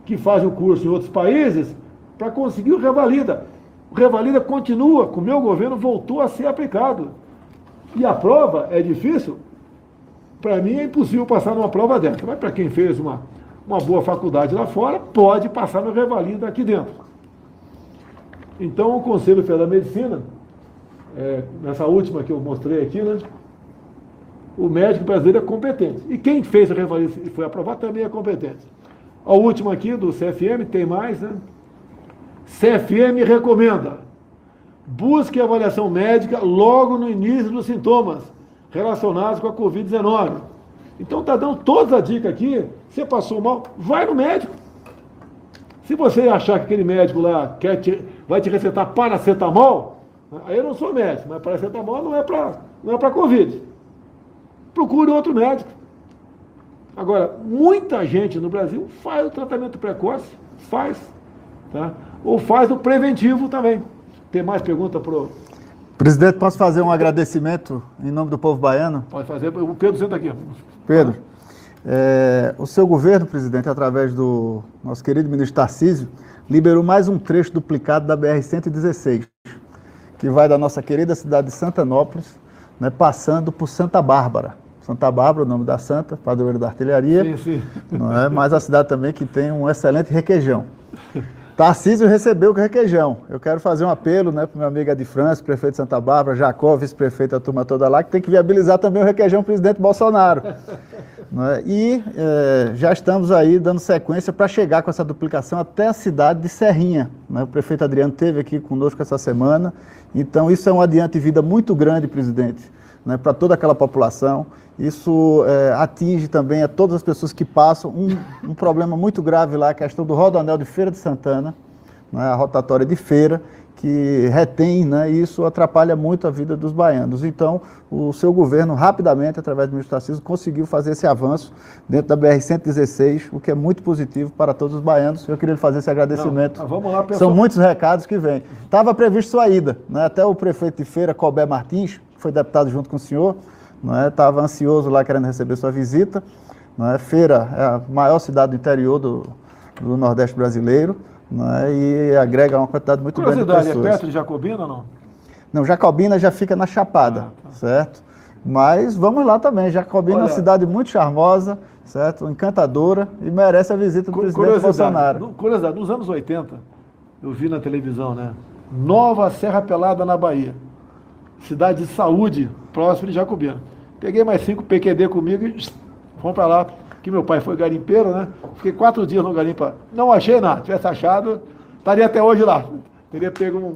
que fazem o curso em outros países para conseguir o Revalida. O Revalida continua, com o meu governo, voltou a ser aplicado. E a prova é difícil, para mim é impossível passar numa prova dessa. Mas para quem fez uma, uma boa faculdade lá fora, pode passar no revalida aqui dentro. Então o Conselho Federal da Medicina, é, nessa última que eu mostrei aqui, né, o médico brasileiro é competente. E quem fez a revalida e foi aprovado também é competente. A última aqui do CFM, tem mais, né? CFM recomenda. Busque avaliação médica logo no início dos sintomas relacionados com a Covid-19. Então está dando toda a dica aqui. Você passou mal, vai no médico. Se você achar que aquele médico lá quer te, vai te recetar paracetamol, aí eu não sou médico, mas paracetamol não é para não é para Covid. Procure outro médico. Agora, muita gente no Brasil faz o tratamento precoce, faz, tá? ou faz o preventivo também. Tem mais pergunta para o Presidente, posso fazer um agradecimento em nome do povo baiano? Pode fazer. O Pedro senta aqui. Pedro, é, o seu governo, presidente, através do nosso querido ministro Tarcísio, liberou mais um trecho duplicado da BR-116, que vai da nossa querida cidade de Santanópolis, né, passando por Santa Bárbara. Santa Bárbara, o nome da santa, padroeiro da artilharia. Sim, sim. Não é? Mas a cidade também que tem um excelente requeijão. Tarcísio recebeu o requeijão. Eu quero fazer um apelo né, para o meu amigo de França, prefeito de Santa Bárbara, Jacó, vice-prefeito, a turma toda lá, que tem que viabilizar também o requeijão presidente Bolsonaro. né? E é, já estamos aí dando sequência para chegar com essa duplicação até a cidade de Serrinha. Né? O prefeito Adriano esteve aqui conosco essa semana. Então, isso é um adiante de vida muito grande, presidente, né, para toda aquela população. Isso é, atinge também a todas as pessoas que passam. Um, um, problema muito grave lá, a questão do rodoanel de Feira de Santana, né, a rotatória de Feira, que retém, né, e isso atrapalha muito a vida dos baianos. Então, o seu governo, rapidamente, através do ministro Tarcísio, conseguiu fazer esse avanço dentro da BR-116, o que é muito positivo para todos os baianos. Eu queria fazer esse agradecimento. Não, vamos lá, São muitos recados que vêm. Estava previsto sua ida, né, até o prefeito de feira, Colbert Martins, que foi deputado junto com o senhor, estava né, ansioso lá querendo receber sua visita. Né, feira é a maior cidade do interior do, do Nordeste brasileiro né, e agrega uma quantidade muito grande de pessoas. é perto de Jacobina ou não? Não, Jacobina já fica na Chapada, ah, tá. certo? Mas vamos lá também. Jacobina Olha, é uma cidade muito charmosa, certo? Encantadora e merece a visita do presidente Bolsonaro. Curiosidade, nos anos 80, eu vi na televisão, né? Nova Serra Pelada na Bahia. Cidade de saúde, próximo de Jacobina. Peguei mais cinco PQD comigo e fomos para lá que meu pai foi garimpeiro, né? Fiquei quatro dias no garimpo. Não achei nada. Se tivesse achado, estaria até hoje lá. Teria pego um,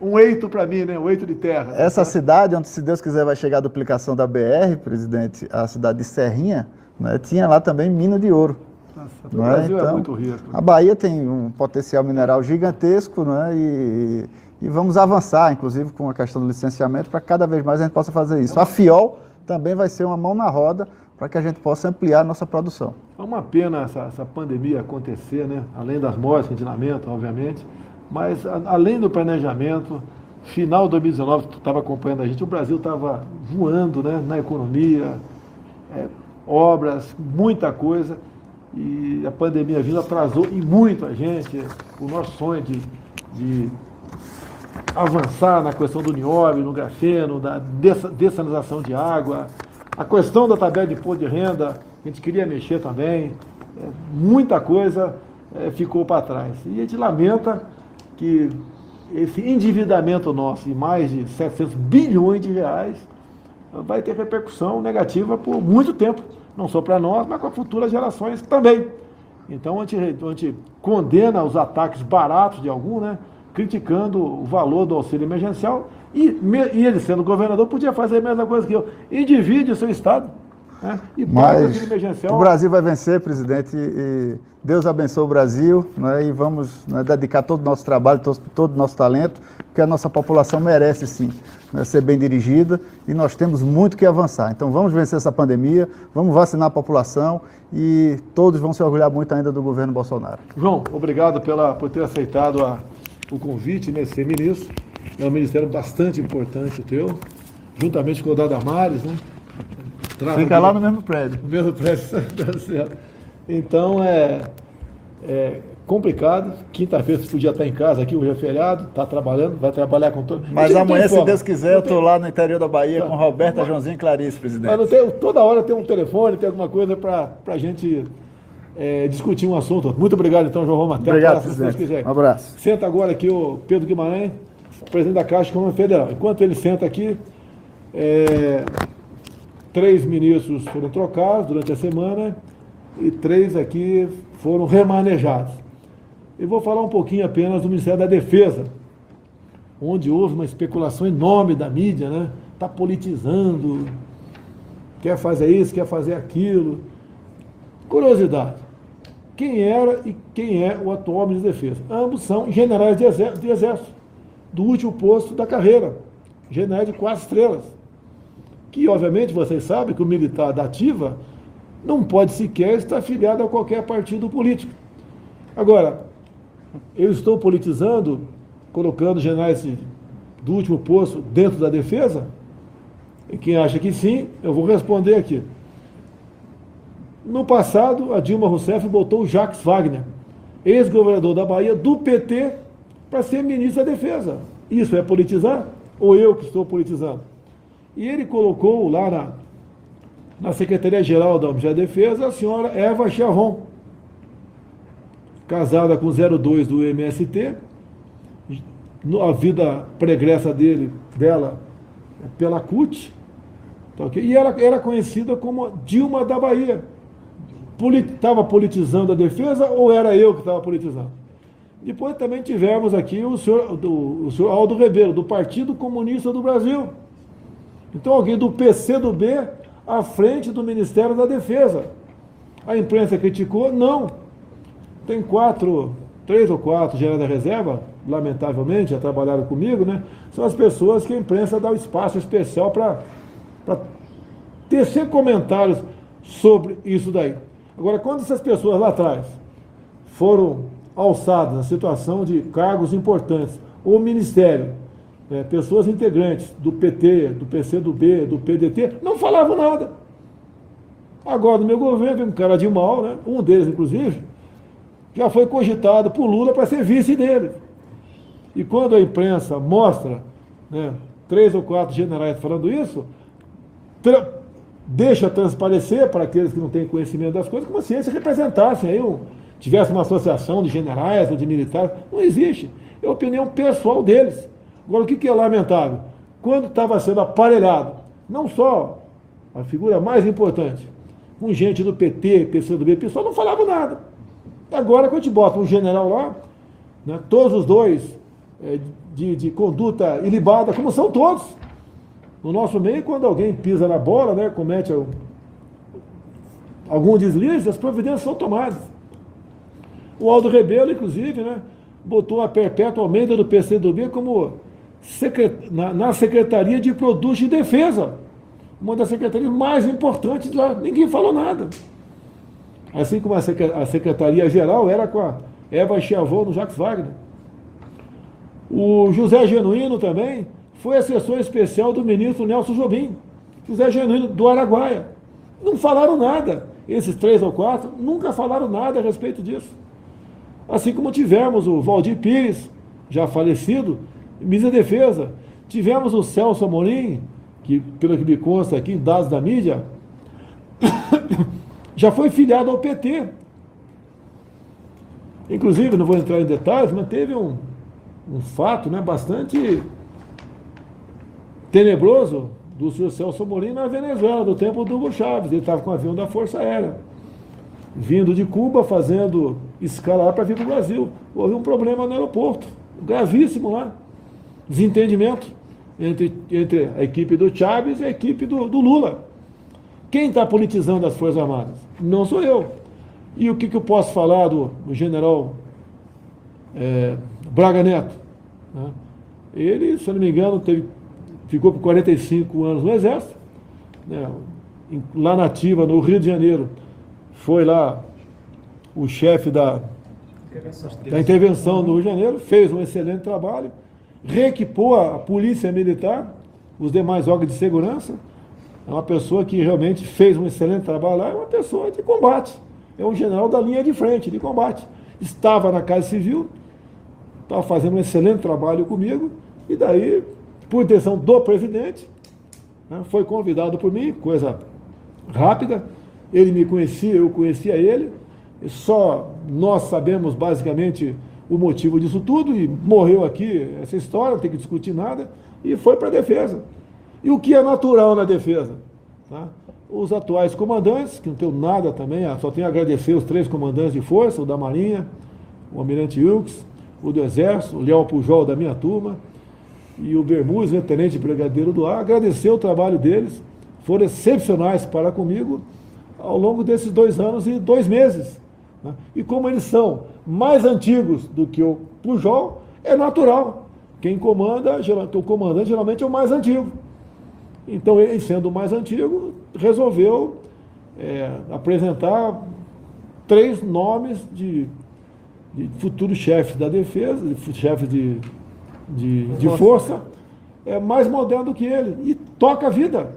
um eito para mim, né? Um eito de terra. Essa cidade, onde, se Deus quiser, vai chegar a duplicação da BR, presidente, a cidade de Serrinha, né? tinha lá também mina de ouro. Nossa, o né? Brasil é então, é muito rico. A Bahia tem um potencial mineral gigantesco, né? E, e vamos avançar, inclusive, com a questão do licenciamento, para cada vez mais a gente possa fazer isso. A FIOL também vai ser uma mão na roda para que a gente possa ampliar a nossa produção. É uma pena essa, essa pandemia acontecer, né? além das mortes, ventilamento, obviamente, mas a, além do planejamento, final de 2019, tu estava acompanhando a gente, o Brasil estava voando né? na economia, é, obras, muita coisa, e a pandemia vindo atrasou e muito a gente, o nosso sonho de, de avançar na questão do nióbio, no grafeno, da dessalinização de água, a questão da tabela de imposto de renda, a gente queria mexer também, é, muita coisa é, ficou para trás. E a gente lamenta que esse endividamento nosso, em mais de 700 bilhões de reais, vai ter repercussão negativa por muito tempo, não só para nós, mas as futuras gerações também. Então a gente, a gente condena os ataques baratos de algum, né, criticando o valor do auxílio emergencial, e, e, ele, sendo governador, podia fazer a mesma coisa que eu. E divide o seu Estado. Né? E Mas o Brasil vai vencer, presidente, e Deus abençoe o Brasil né? e vamos né, dedicar todo o nosso trabalho, todo, todo o nosso talento, porque a nossa população merece sim né, ser bem dirigida e nós temos muito que avançar. Então vamos vencer essa pandemia, vamos vacinar a população e todos vão se orgulhar muito ainda do governo Bolsonaro. João, obrigado pela, por ter aceitado a, o convite, né, ser ministro. É um ministério bastante importante o teu, juntamente com o da Damares, né? Trava Fica lá no mesmo prédio. No mesmo prédio, tá certo. Então é, é complicado. Quinta-feira você podia estar em casa aqui, o é feriado, está trabalhando, vai trabalhar com todo Mas amanhã, se Deus quiser, eu estou lá no interior da Bahia tá. com Roberta. Joãozinho e Clarice, presidente. Mas tem, toda hora tem um telefone, tem alguma coisa para a gente é, discutir um assunto. Muito obrigado, então, João Roma. Até obrigado, a próxima, se Deus quiser. Um abraço. Senta agora aqui o Pedro Guimarães presidente da Caixa Econômica Federal. Enquanto ele senta aqui, é, três ministros foram trocados durante a semana e três aqui foram remanejados. Eu vou falar um pouquinho apenas do Ministério da Defesa, onde houve uma especulação enorme da mídia, né? Está politizando, quer fazer isso, quer fazer aquilo. Curiosidade. Quem era e quem é o atual ministro da Defesa? Ambos são generais de exército do último posto da carreira, general de quatro estrelas. Que, obviamente, vocês sabem que o militar da ativa não pode sequer estar afiliado a qualquer partido político. Agora, eu estou politizando, colocando generais do último posto dentro da defesa? E quem acha que sim, eu vou responder aqui. No passado, a Dilma Rousseff botou o Jacques Wagner, ex-governador da Bahia, do PT, para ser ministro da Defesa. Isso é politizar? Ou eu que estou politizando? E ele colocou lá na, na Secretaria-Geral da Ministério da Defesa a senhora Eva Chavon, casada com 02 do MST, a vida pregressa dele, dela é pela CUT, tá e ela era conhecida como Dilma da Bahia. Estava politizando a defesa ou era eu que estava politizando? Depois também tivemos aqui o senhor, do, o senhor Aldo Rebelo, do Partido Comunista do Brasil. Então, alguém do PC do B à frente do Ministério da Defesa. A imprensa criticou? Não. Tem quatro, três ou quatro generais da reserva lamentavelmente, já trabalharam comigo, né? São as pessoas que a imprensa dá um espaço especial para tecer comentários sobre isso daí. Agora, quando essas pessoas lá atrás foram alçadas na situação de cargos importantes, ou ministério, é, pessoas integrantes do PT, do PCdoB, do PDT, não falavam nada. Agora, no meu governo, um cara de mal, né? um deles, inclusive, já foi cogitado por Lula para ser vice dele. E quando a imprensa mostra né, três ou quatro generais falando isso, deixa transparecer para aqueles que não têm conhecimento das coisas como se eles representassem aí um, tivesse uma associação de generais ou de militares. Não existe. É a opinião pessoal deles. Agora, o que é lamentável? Quando estava sendo aparelhado, não só a figura mais importante, com gente do PT, PCdoB, pessoal não falava nada. Agora, quando gente bota um general lá, né, todos os dois é, de, de conduta ilibada, como são todos. No nosso meio, quando alguém pisa na bola, né, comete algum deslize, as providências são tomadas. O Aldo Rebelo, inclusive, né, botou a Perpétua Almeida do PCdoB como secret... na, na Secretaria de Produtos de Defesa, uma das secretarias mais importantes lá. Ninguém falou nada. Assim como a Secretaria Geral era com a Eva Chiavô no Jacques Wagner. O José Genuíno também foi assessor especial do ministro Nelson Jobim. José Genuíno do Araguaia. Não falaram nada. Esses três ou quatro nunca falaram nada a respeito disso. Assim como tivemos o Valdir Pires, já falecido, ministro da Defesa. Tivemos o Celso Amorim, que, pelo que me consta aqui, dados da mídia, já foi filiado ao PT. Inclusive, não vou entrar em detalhes, mas teve um, um fato né, bastante tenebroso do senhor Celso Amorim na Venezuela, do tempo do Hugo Chávez. Ele estava com avião da Força Aérea, vindo de Cuba, fazendo escala para vir para o Brasil. Houve um problema no aeroporto, gravíssimo lá. Desentendimento entre, entre a equipe do Chávez e a equipe do, do Lula. Quem está politizando as Forças Armadas? Não sou eu. E o que, que eu posso falar do, do general é, Braga Neto? Né? Ele, se eu não me engano, teve, ficou por 45 anos no Exército, né? lá na ativa, no Rio de Janeiro, foi lá o chefe da, da intervenção no Rio de Janeiro, fez um excelente trabalho, reequipou a polícia militar, os demais órgãos de segurança. É uma pessoa que realmente fez um excelente trabalho lá, é uma pessoa de combate. É um general da linha de frente, de combate. Estava na Casa Civil, estava fazendo um excelente trabalho comigo, e daí, por decisão do presidente, né, foi convidado por mim, coisa rápida. Ele me conhecia, eu conhecia ele. Só nós sabemos basicamente o motivo disso tudo e morreu aqui essa história, não tem que discutir nada, e foi para a defesa. E o que é natural na defesa? Tá? Os atuais comandantes, que não tenho nada também, ah, só tenho a agradecer os três comandantes de força, o da Marinha, o Almirante Wilkes, o do Exército, o Léo Pujol da minha turma, e o Bermúdez, né, Tenente Brigadeiro do Ar, agradecer o trabalho deles, foram excepcionais para comigo ao longo desses dois anos e dois meses. Né? E como eles são mais antigos do que o Pujol, é natural. Quem comanda, o comandante geralmente é o mais antigo. Então, ele sendo o mais antigo, resolveu é, apresentar três nomes de, de futuros chefes da defesa, de chefes de, de, de força, é mais moderno do que ele. E toca a vida.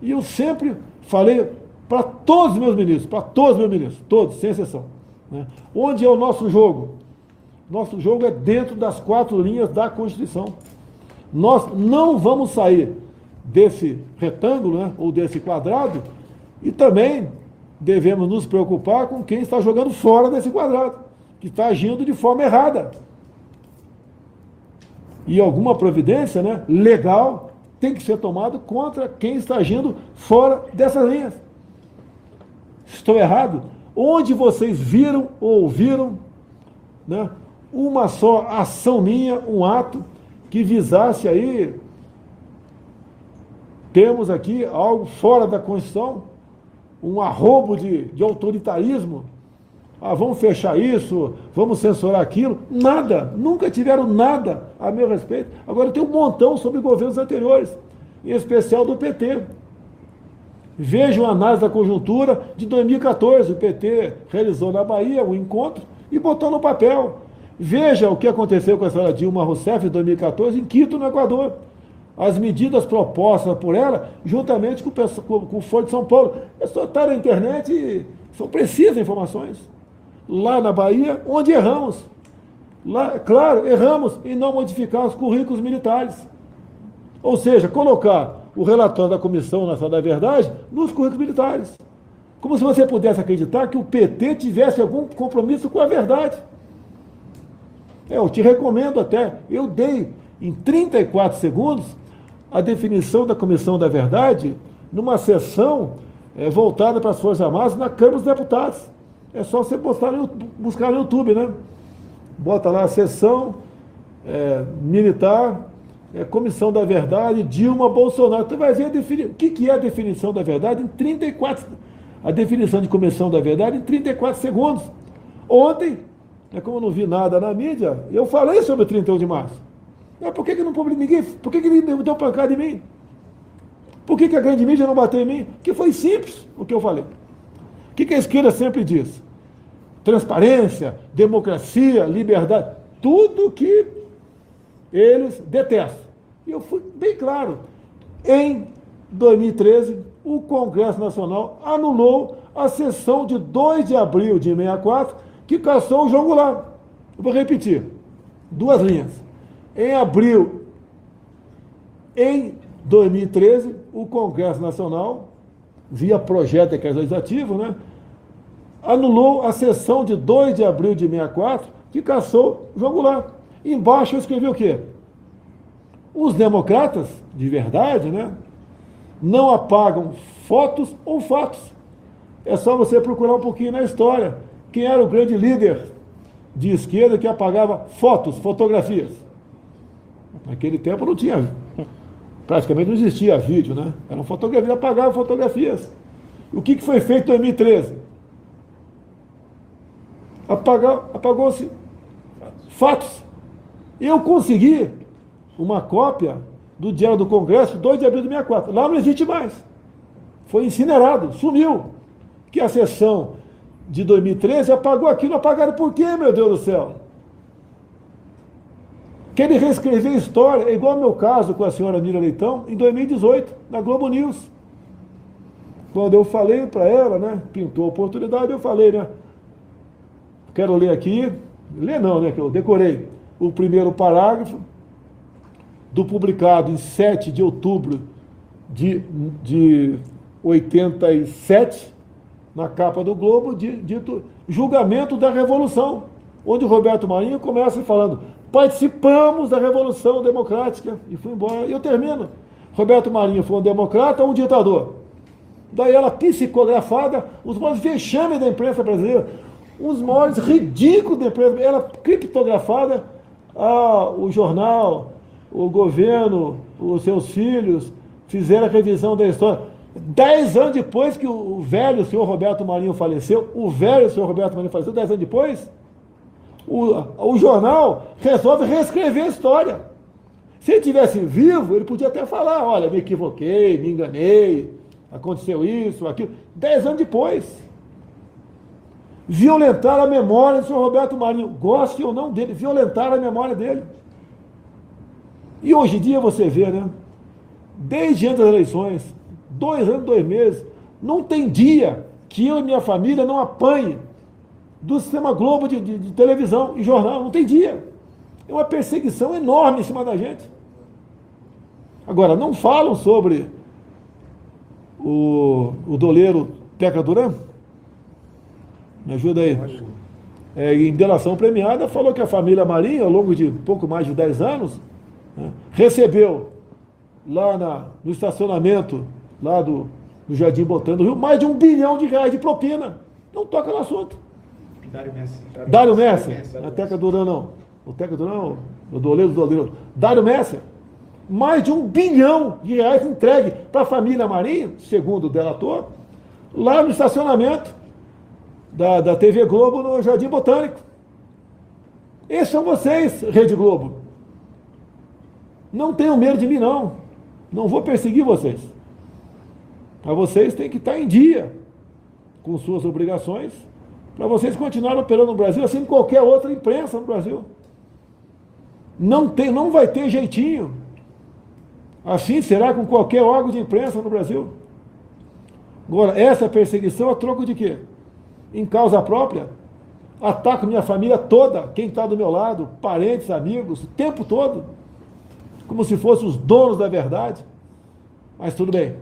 E eu sempre falei para todos os meus ministros, para todos os meus ministros, todos, sem exceção. Né? Onde é o nosso jogo? Nosso jogo é dentro das quatro linhas da Constituição. Nós não vamos sair desse retângulo, né, ou desse quadrado, e também devemos nos preocupar com quem está jogando fora desse quadrado, que está agindo de forma errada. E alguma providência né, legal tem que ser tomada contra quem está agindo fora dessas linhas. Estou errado? Onde vocês viram ou ouviram né, uma só ação minha, um ato que visasse aí. Temos aqui algo fora da Constituição, um arrobo de, de autoritarismo, ah, vamos fechar isso, vamos censurar aquilo. Nada, nunca tiveram nada a meu respeito. Agora tem um montão sobre governos anteriores, em especial do PT. Vejam a análise da conjuntura de 2014. O PT realizou na Bahia um encontro e botou no papel. Veja o que aconteceu com a senhora Dilma Rousseff em 2014 em Quito, no Equador. As medidas propostas por ela, juntamente com o, o Foro de São Paulo. É só estar na internet e são precisas informações. Lá na Bahia, onde erramos. Lá, claro, erramos em não modificar os currículos militares. Ou seja, colocar o relatório da Comissão Nacional da Verdade nos currículos militares. Como se você pudesse acreditar que o PT tivesse algum compromisso com a verdade. Eu te recomendo até, eu dei em 34 segundos a definição da Comissão da Verdade numa sessão é, voltada para as Forças Armadas na Câmara dos Deputados. É só você no, buscar no YouTube, né? Bota lá a sessão é, militar é, Comissão da Verdade, Dilma Bolsonaro. Tu vai ver defini... o que, que é a definição da verdade em 34 a definição de Comissão da Verdade em 34 segundos. Ontem, é como eu não vi nada na mídia, eu falei sobre o 31 de março. Mas por que, que não publicou ninguém? Por que, que ele deu pancada em mim? Por que, que a grande mídia não bateu em mim? Que foi simples o que eu falei. O que, que a esquerda sempre diz? Transparência, democracia, liberdade, tudo que eles detestam. E eu fui bem claro. Em 2013, o Congresso Nacional anulou a sessão de 2 de abril de 64, que caçou o João Goulart. Eu vou repetir. Duas linhas. Em abril, em 2013, o Congresso Nacional, via projeto de legislativo, né, anulou a sessão de 2 de abril de 64, que caçou João Goulart. Embaixo eu escrevi o quê? Os democratas, de verdade, né, não apagam fotos ou fatos. É só você procurar um pouquinho na história. Quem era o grande líder de esquerda que apagava fotos, fotografias? Naquele tempo não tinha, praticamente não existia vídeo, né? Eram fotografias, apagavam fotografias. O que, que foi feito em 2013? Apagou-se fatos. Eu consegui uma cópia do Diário do Congresso, 2 de abril de 64. Lá não existe mais. Foi incinerado, sumiu. Que a sessão de 2013 apagou aquilo. Apagaram por quê, meu Deus do céu? Querem reescrever história, é igual ao meu caso com a senhora Mira Leitão, em 2018, na Globo News. Quando eu falei para ela, né, pintou a oportunidade, eu falei, né, quero ler aqui, ler não, né, que eu decorei o primeiro parágrafo, do publicado em 7 de outubro de, de 87, na capa do Globo, dito Julgamento da Revolução, onde Roberto Marinho começa falando: participamos da Revolução Democrática, e fui embora. E eu termino. Roberto Marinho foi um democrata ou um ditador? Daí ela psicografada, os maiores vexames da imprensa brasileira, os maiores ridículos da imprensa, ela criptografada, ah, o jornal, o governo, os seus filhos, fizeram a revisão da história. Dez anos depois que o velho senhor Roberto Marinho faleceu, o velho senhor Roberto Marinho faleceu, dez anos depois, o, o jornal resolve reescrever a história. Se ele tivesse vivo, ele podia até falar, olha, me equivoquei, me enganei, aconteceu isso, aquilo. Dez anos depois. Violentar a memória do senhor Roberto Marinho. Goste ou não dele, violentar a memória dele. E hoje em dia você vê, né? Desde antes das eleições, dois anos, dois meses, não tem dia que eu e minha família não apanhe do sistema Globo de, de, de televisão e jornal. Não tem dia. É uma perseguição enorme em cima da gente. Agora, não falam sobre o, o doleiro Teca Duran? Me ajuda aí. É, em delação premiada, falou que a família Marinho, ao longo de pouco mais de 10 anos, né, recebeu lá na, no estacionamento lá do, do Jardim Botânico do Rio mais de um bilhão de reais de propina. Não toca no assunto. Dário Messi. Dário Messi. É Teca Duran, não. O Teca Duran, o doleiro do doleiro. Dário Messi. Mais de um bilhão de reais entregue para a família Marinho, segundo o delator, lá no estacionamento. Da, da TV Globo no Jardim Botânico. Esses são vocês, Rede Globo. Não tenham medo de mim, não. Não vou perseguir vocês. Mas vocês têm que estar em dia com suas obrigações para vocês continuarem operando no Brasil, assim como qualquer outra imprensa no Brasil. Não, tem, não vai ter jeitinho. Assim será com qualquer órgão de imprensa no Brasil. Agora, essa perseguição é troco de quê? Em causa própria, ataco minha família toda, quem está do meu lado, parentes, amigos, o tempo todo, como se fossem os donos da verdade. Mas tudo bem.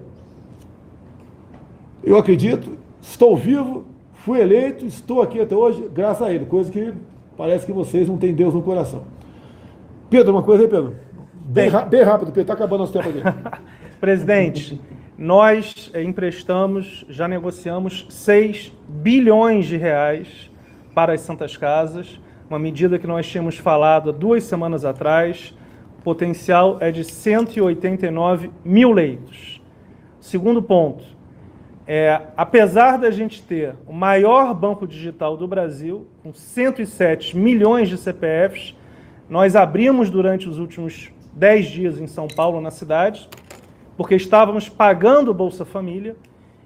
Eu acredito, estou vivo, fui eleito, estou aqui até hoje, graças a ele, coisa que parece que vocês não têm Deus no coração. Pedro, uma coisa aí, Pedro. Bem, bem rápido, porque está acabando nosso tempo aqui. Presidente, nós eh, emprestamos, já negociamos 6 bilhões de reais para as Santas Casas, uma medida que nós tínhamos falado há duas semanas atrás. O potencial é de 189 mil leitos. Segundo ponto, é, apesar da gente ter o maior banco digital do Brasil, com 107 milhões de CPFs, nós abrimos durante os últimos 10 dias em São Paulo, na cidade, porque estávamos pagando o Bolsa Família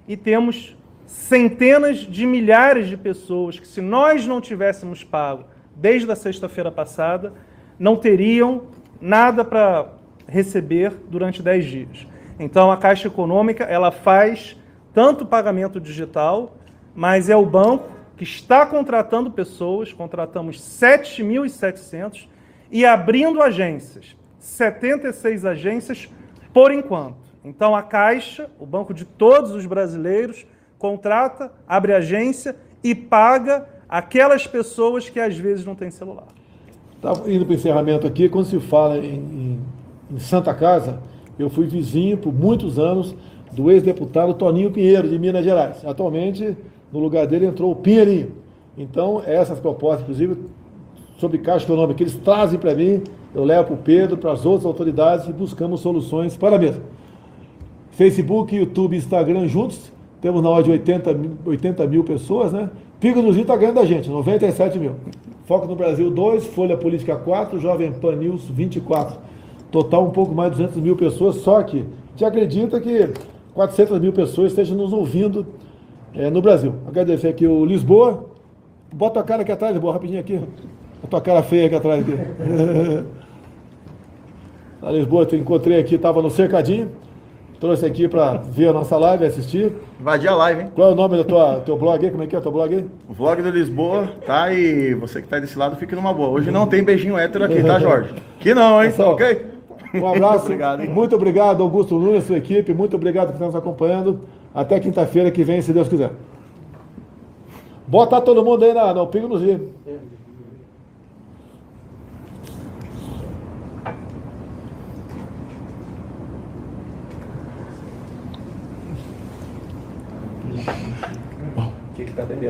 e temos centenas de milhares de pessoas que, se nós não tivéssemos pago desde a sexta-feira passada, não teriam nada para receber durante 10 dias. Então, a Caixa Econômica ela faz tanto pagamento digital, mas é o banco que está contratando pessoas, contratamos 7.700 e abrindo agências, 76 agências por enquanto. Então a Caixa, o banco de todos os brasileiros, contrata, abre agência e paga aquelas pessoas que às vezes não têm celular. Tá indo para o encerramento aqui, quando se fala em, em, em Santa Casa, eu fui vizinho por muitos anos do ex-deputado Toninho Pinheiro, de Minas Gerais. Atualmente, no lugar dele entrou o Pinheirinho. Então, essas propostas, inclusive, sobre Caixa Econômica, que eles trazem para mim, eu levo para o Pedro, para as outras autoridades e buscamos soluções para a. Facebook, YouTube, Instagram juntos, temos na ordem de 80, 80 mil pessoas, né? Pico nos está ganhando a gente, 97 mil. Foco no Brasil 2, Folha Política 4, Jovem Pan News 24. Total um pouco mais de 200 mil pessoas, só que gente acredita que 400 mil pessoas estejam nos ouvindo é, no Brasil. Agradecer aqui o Lisboa. Bota a cara aqui atrás, Lisboa, rapidinho aqui. A tua cara feia aqui atrás. Aqui. a Lisboa, eu encontrei aqui, estava no cercadinho. Trouxe aqui para ver a nossa live, assistir. Invadir a live, hein? Qual é o nome do tua, teu blog aí? Como é que é o teu blog aí? Vlog do Lisboa, tá? E você que tá desse lado, fique numa boa. Hoje não tem beijinho hétero aqui, tá, Jorge? Que não, hein? Pessoal, ok? Um abraço. obrigado, hein? Muito obrigado, Augusto Nunes, sua equipe. Muito obrigado por estar nos acompanhando. Até quinta-feira que vem, se Deus quiser. Bota todo mundo aí na, no Pingo nos Dias.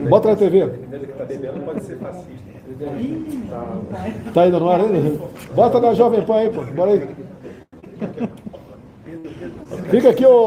Bota na TV. que tá bebendo pode ser fascista. Tá ainda no ar ainda? Bota na Jovem Pan aí, pô. Bora aí. Fica aqui o.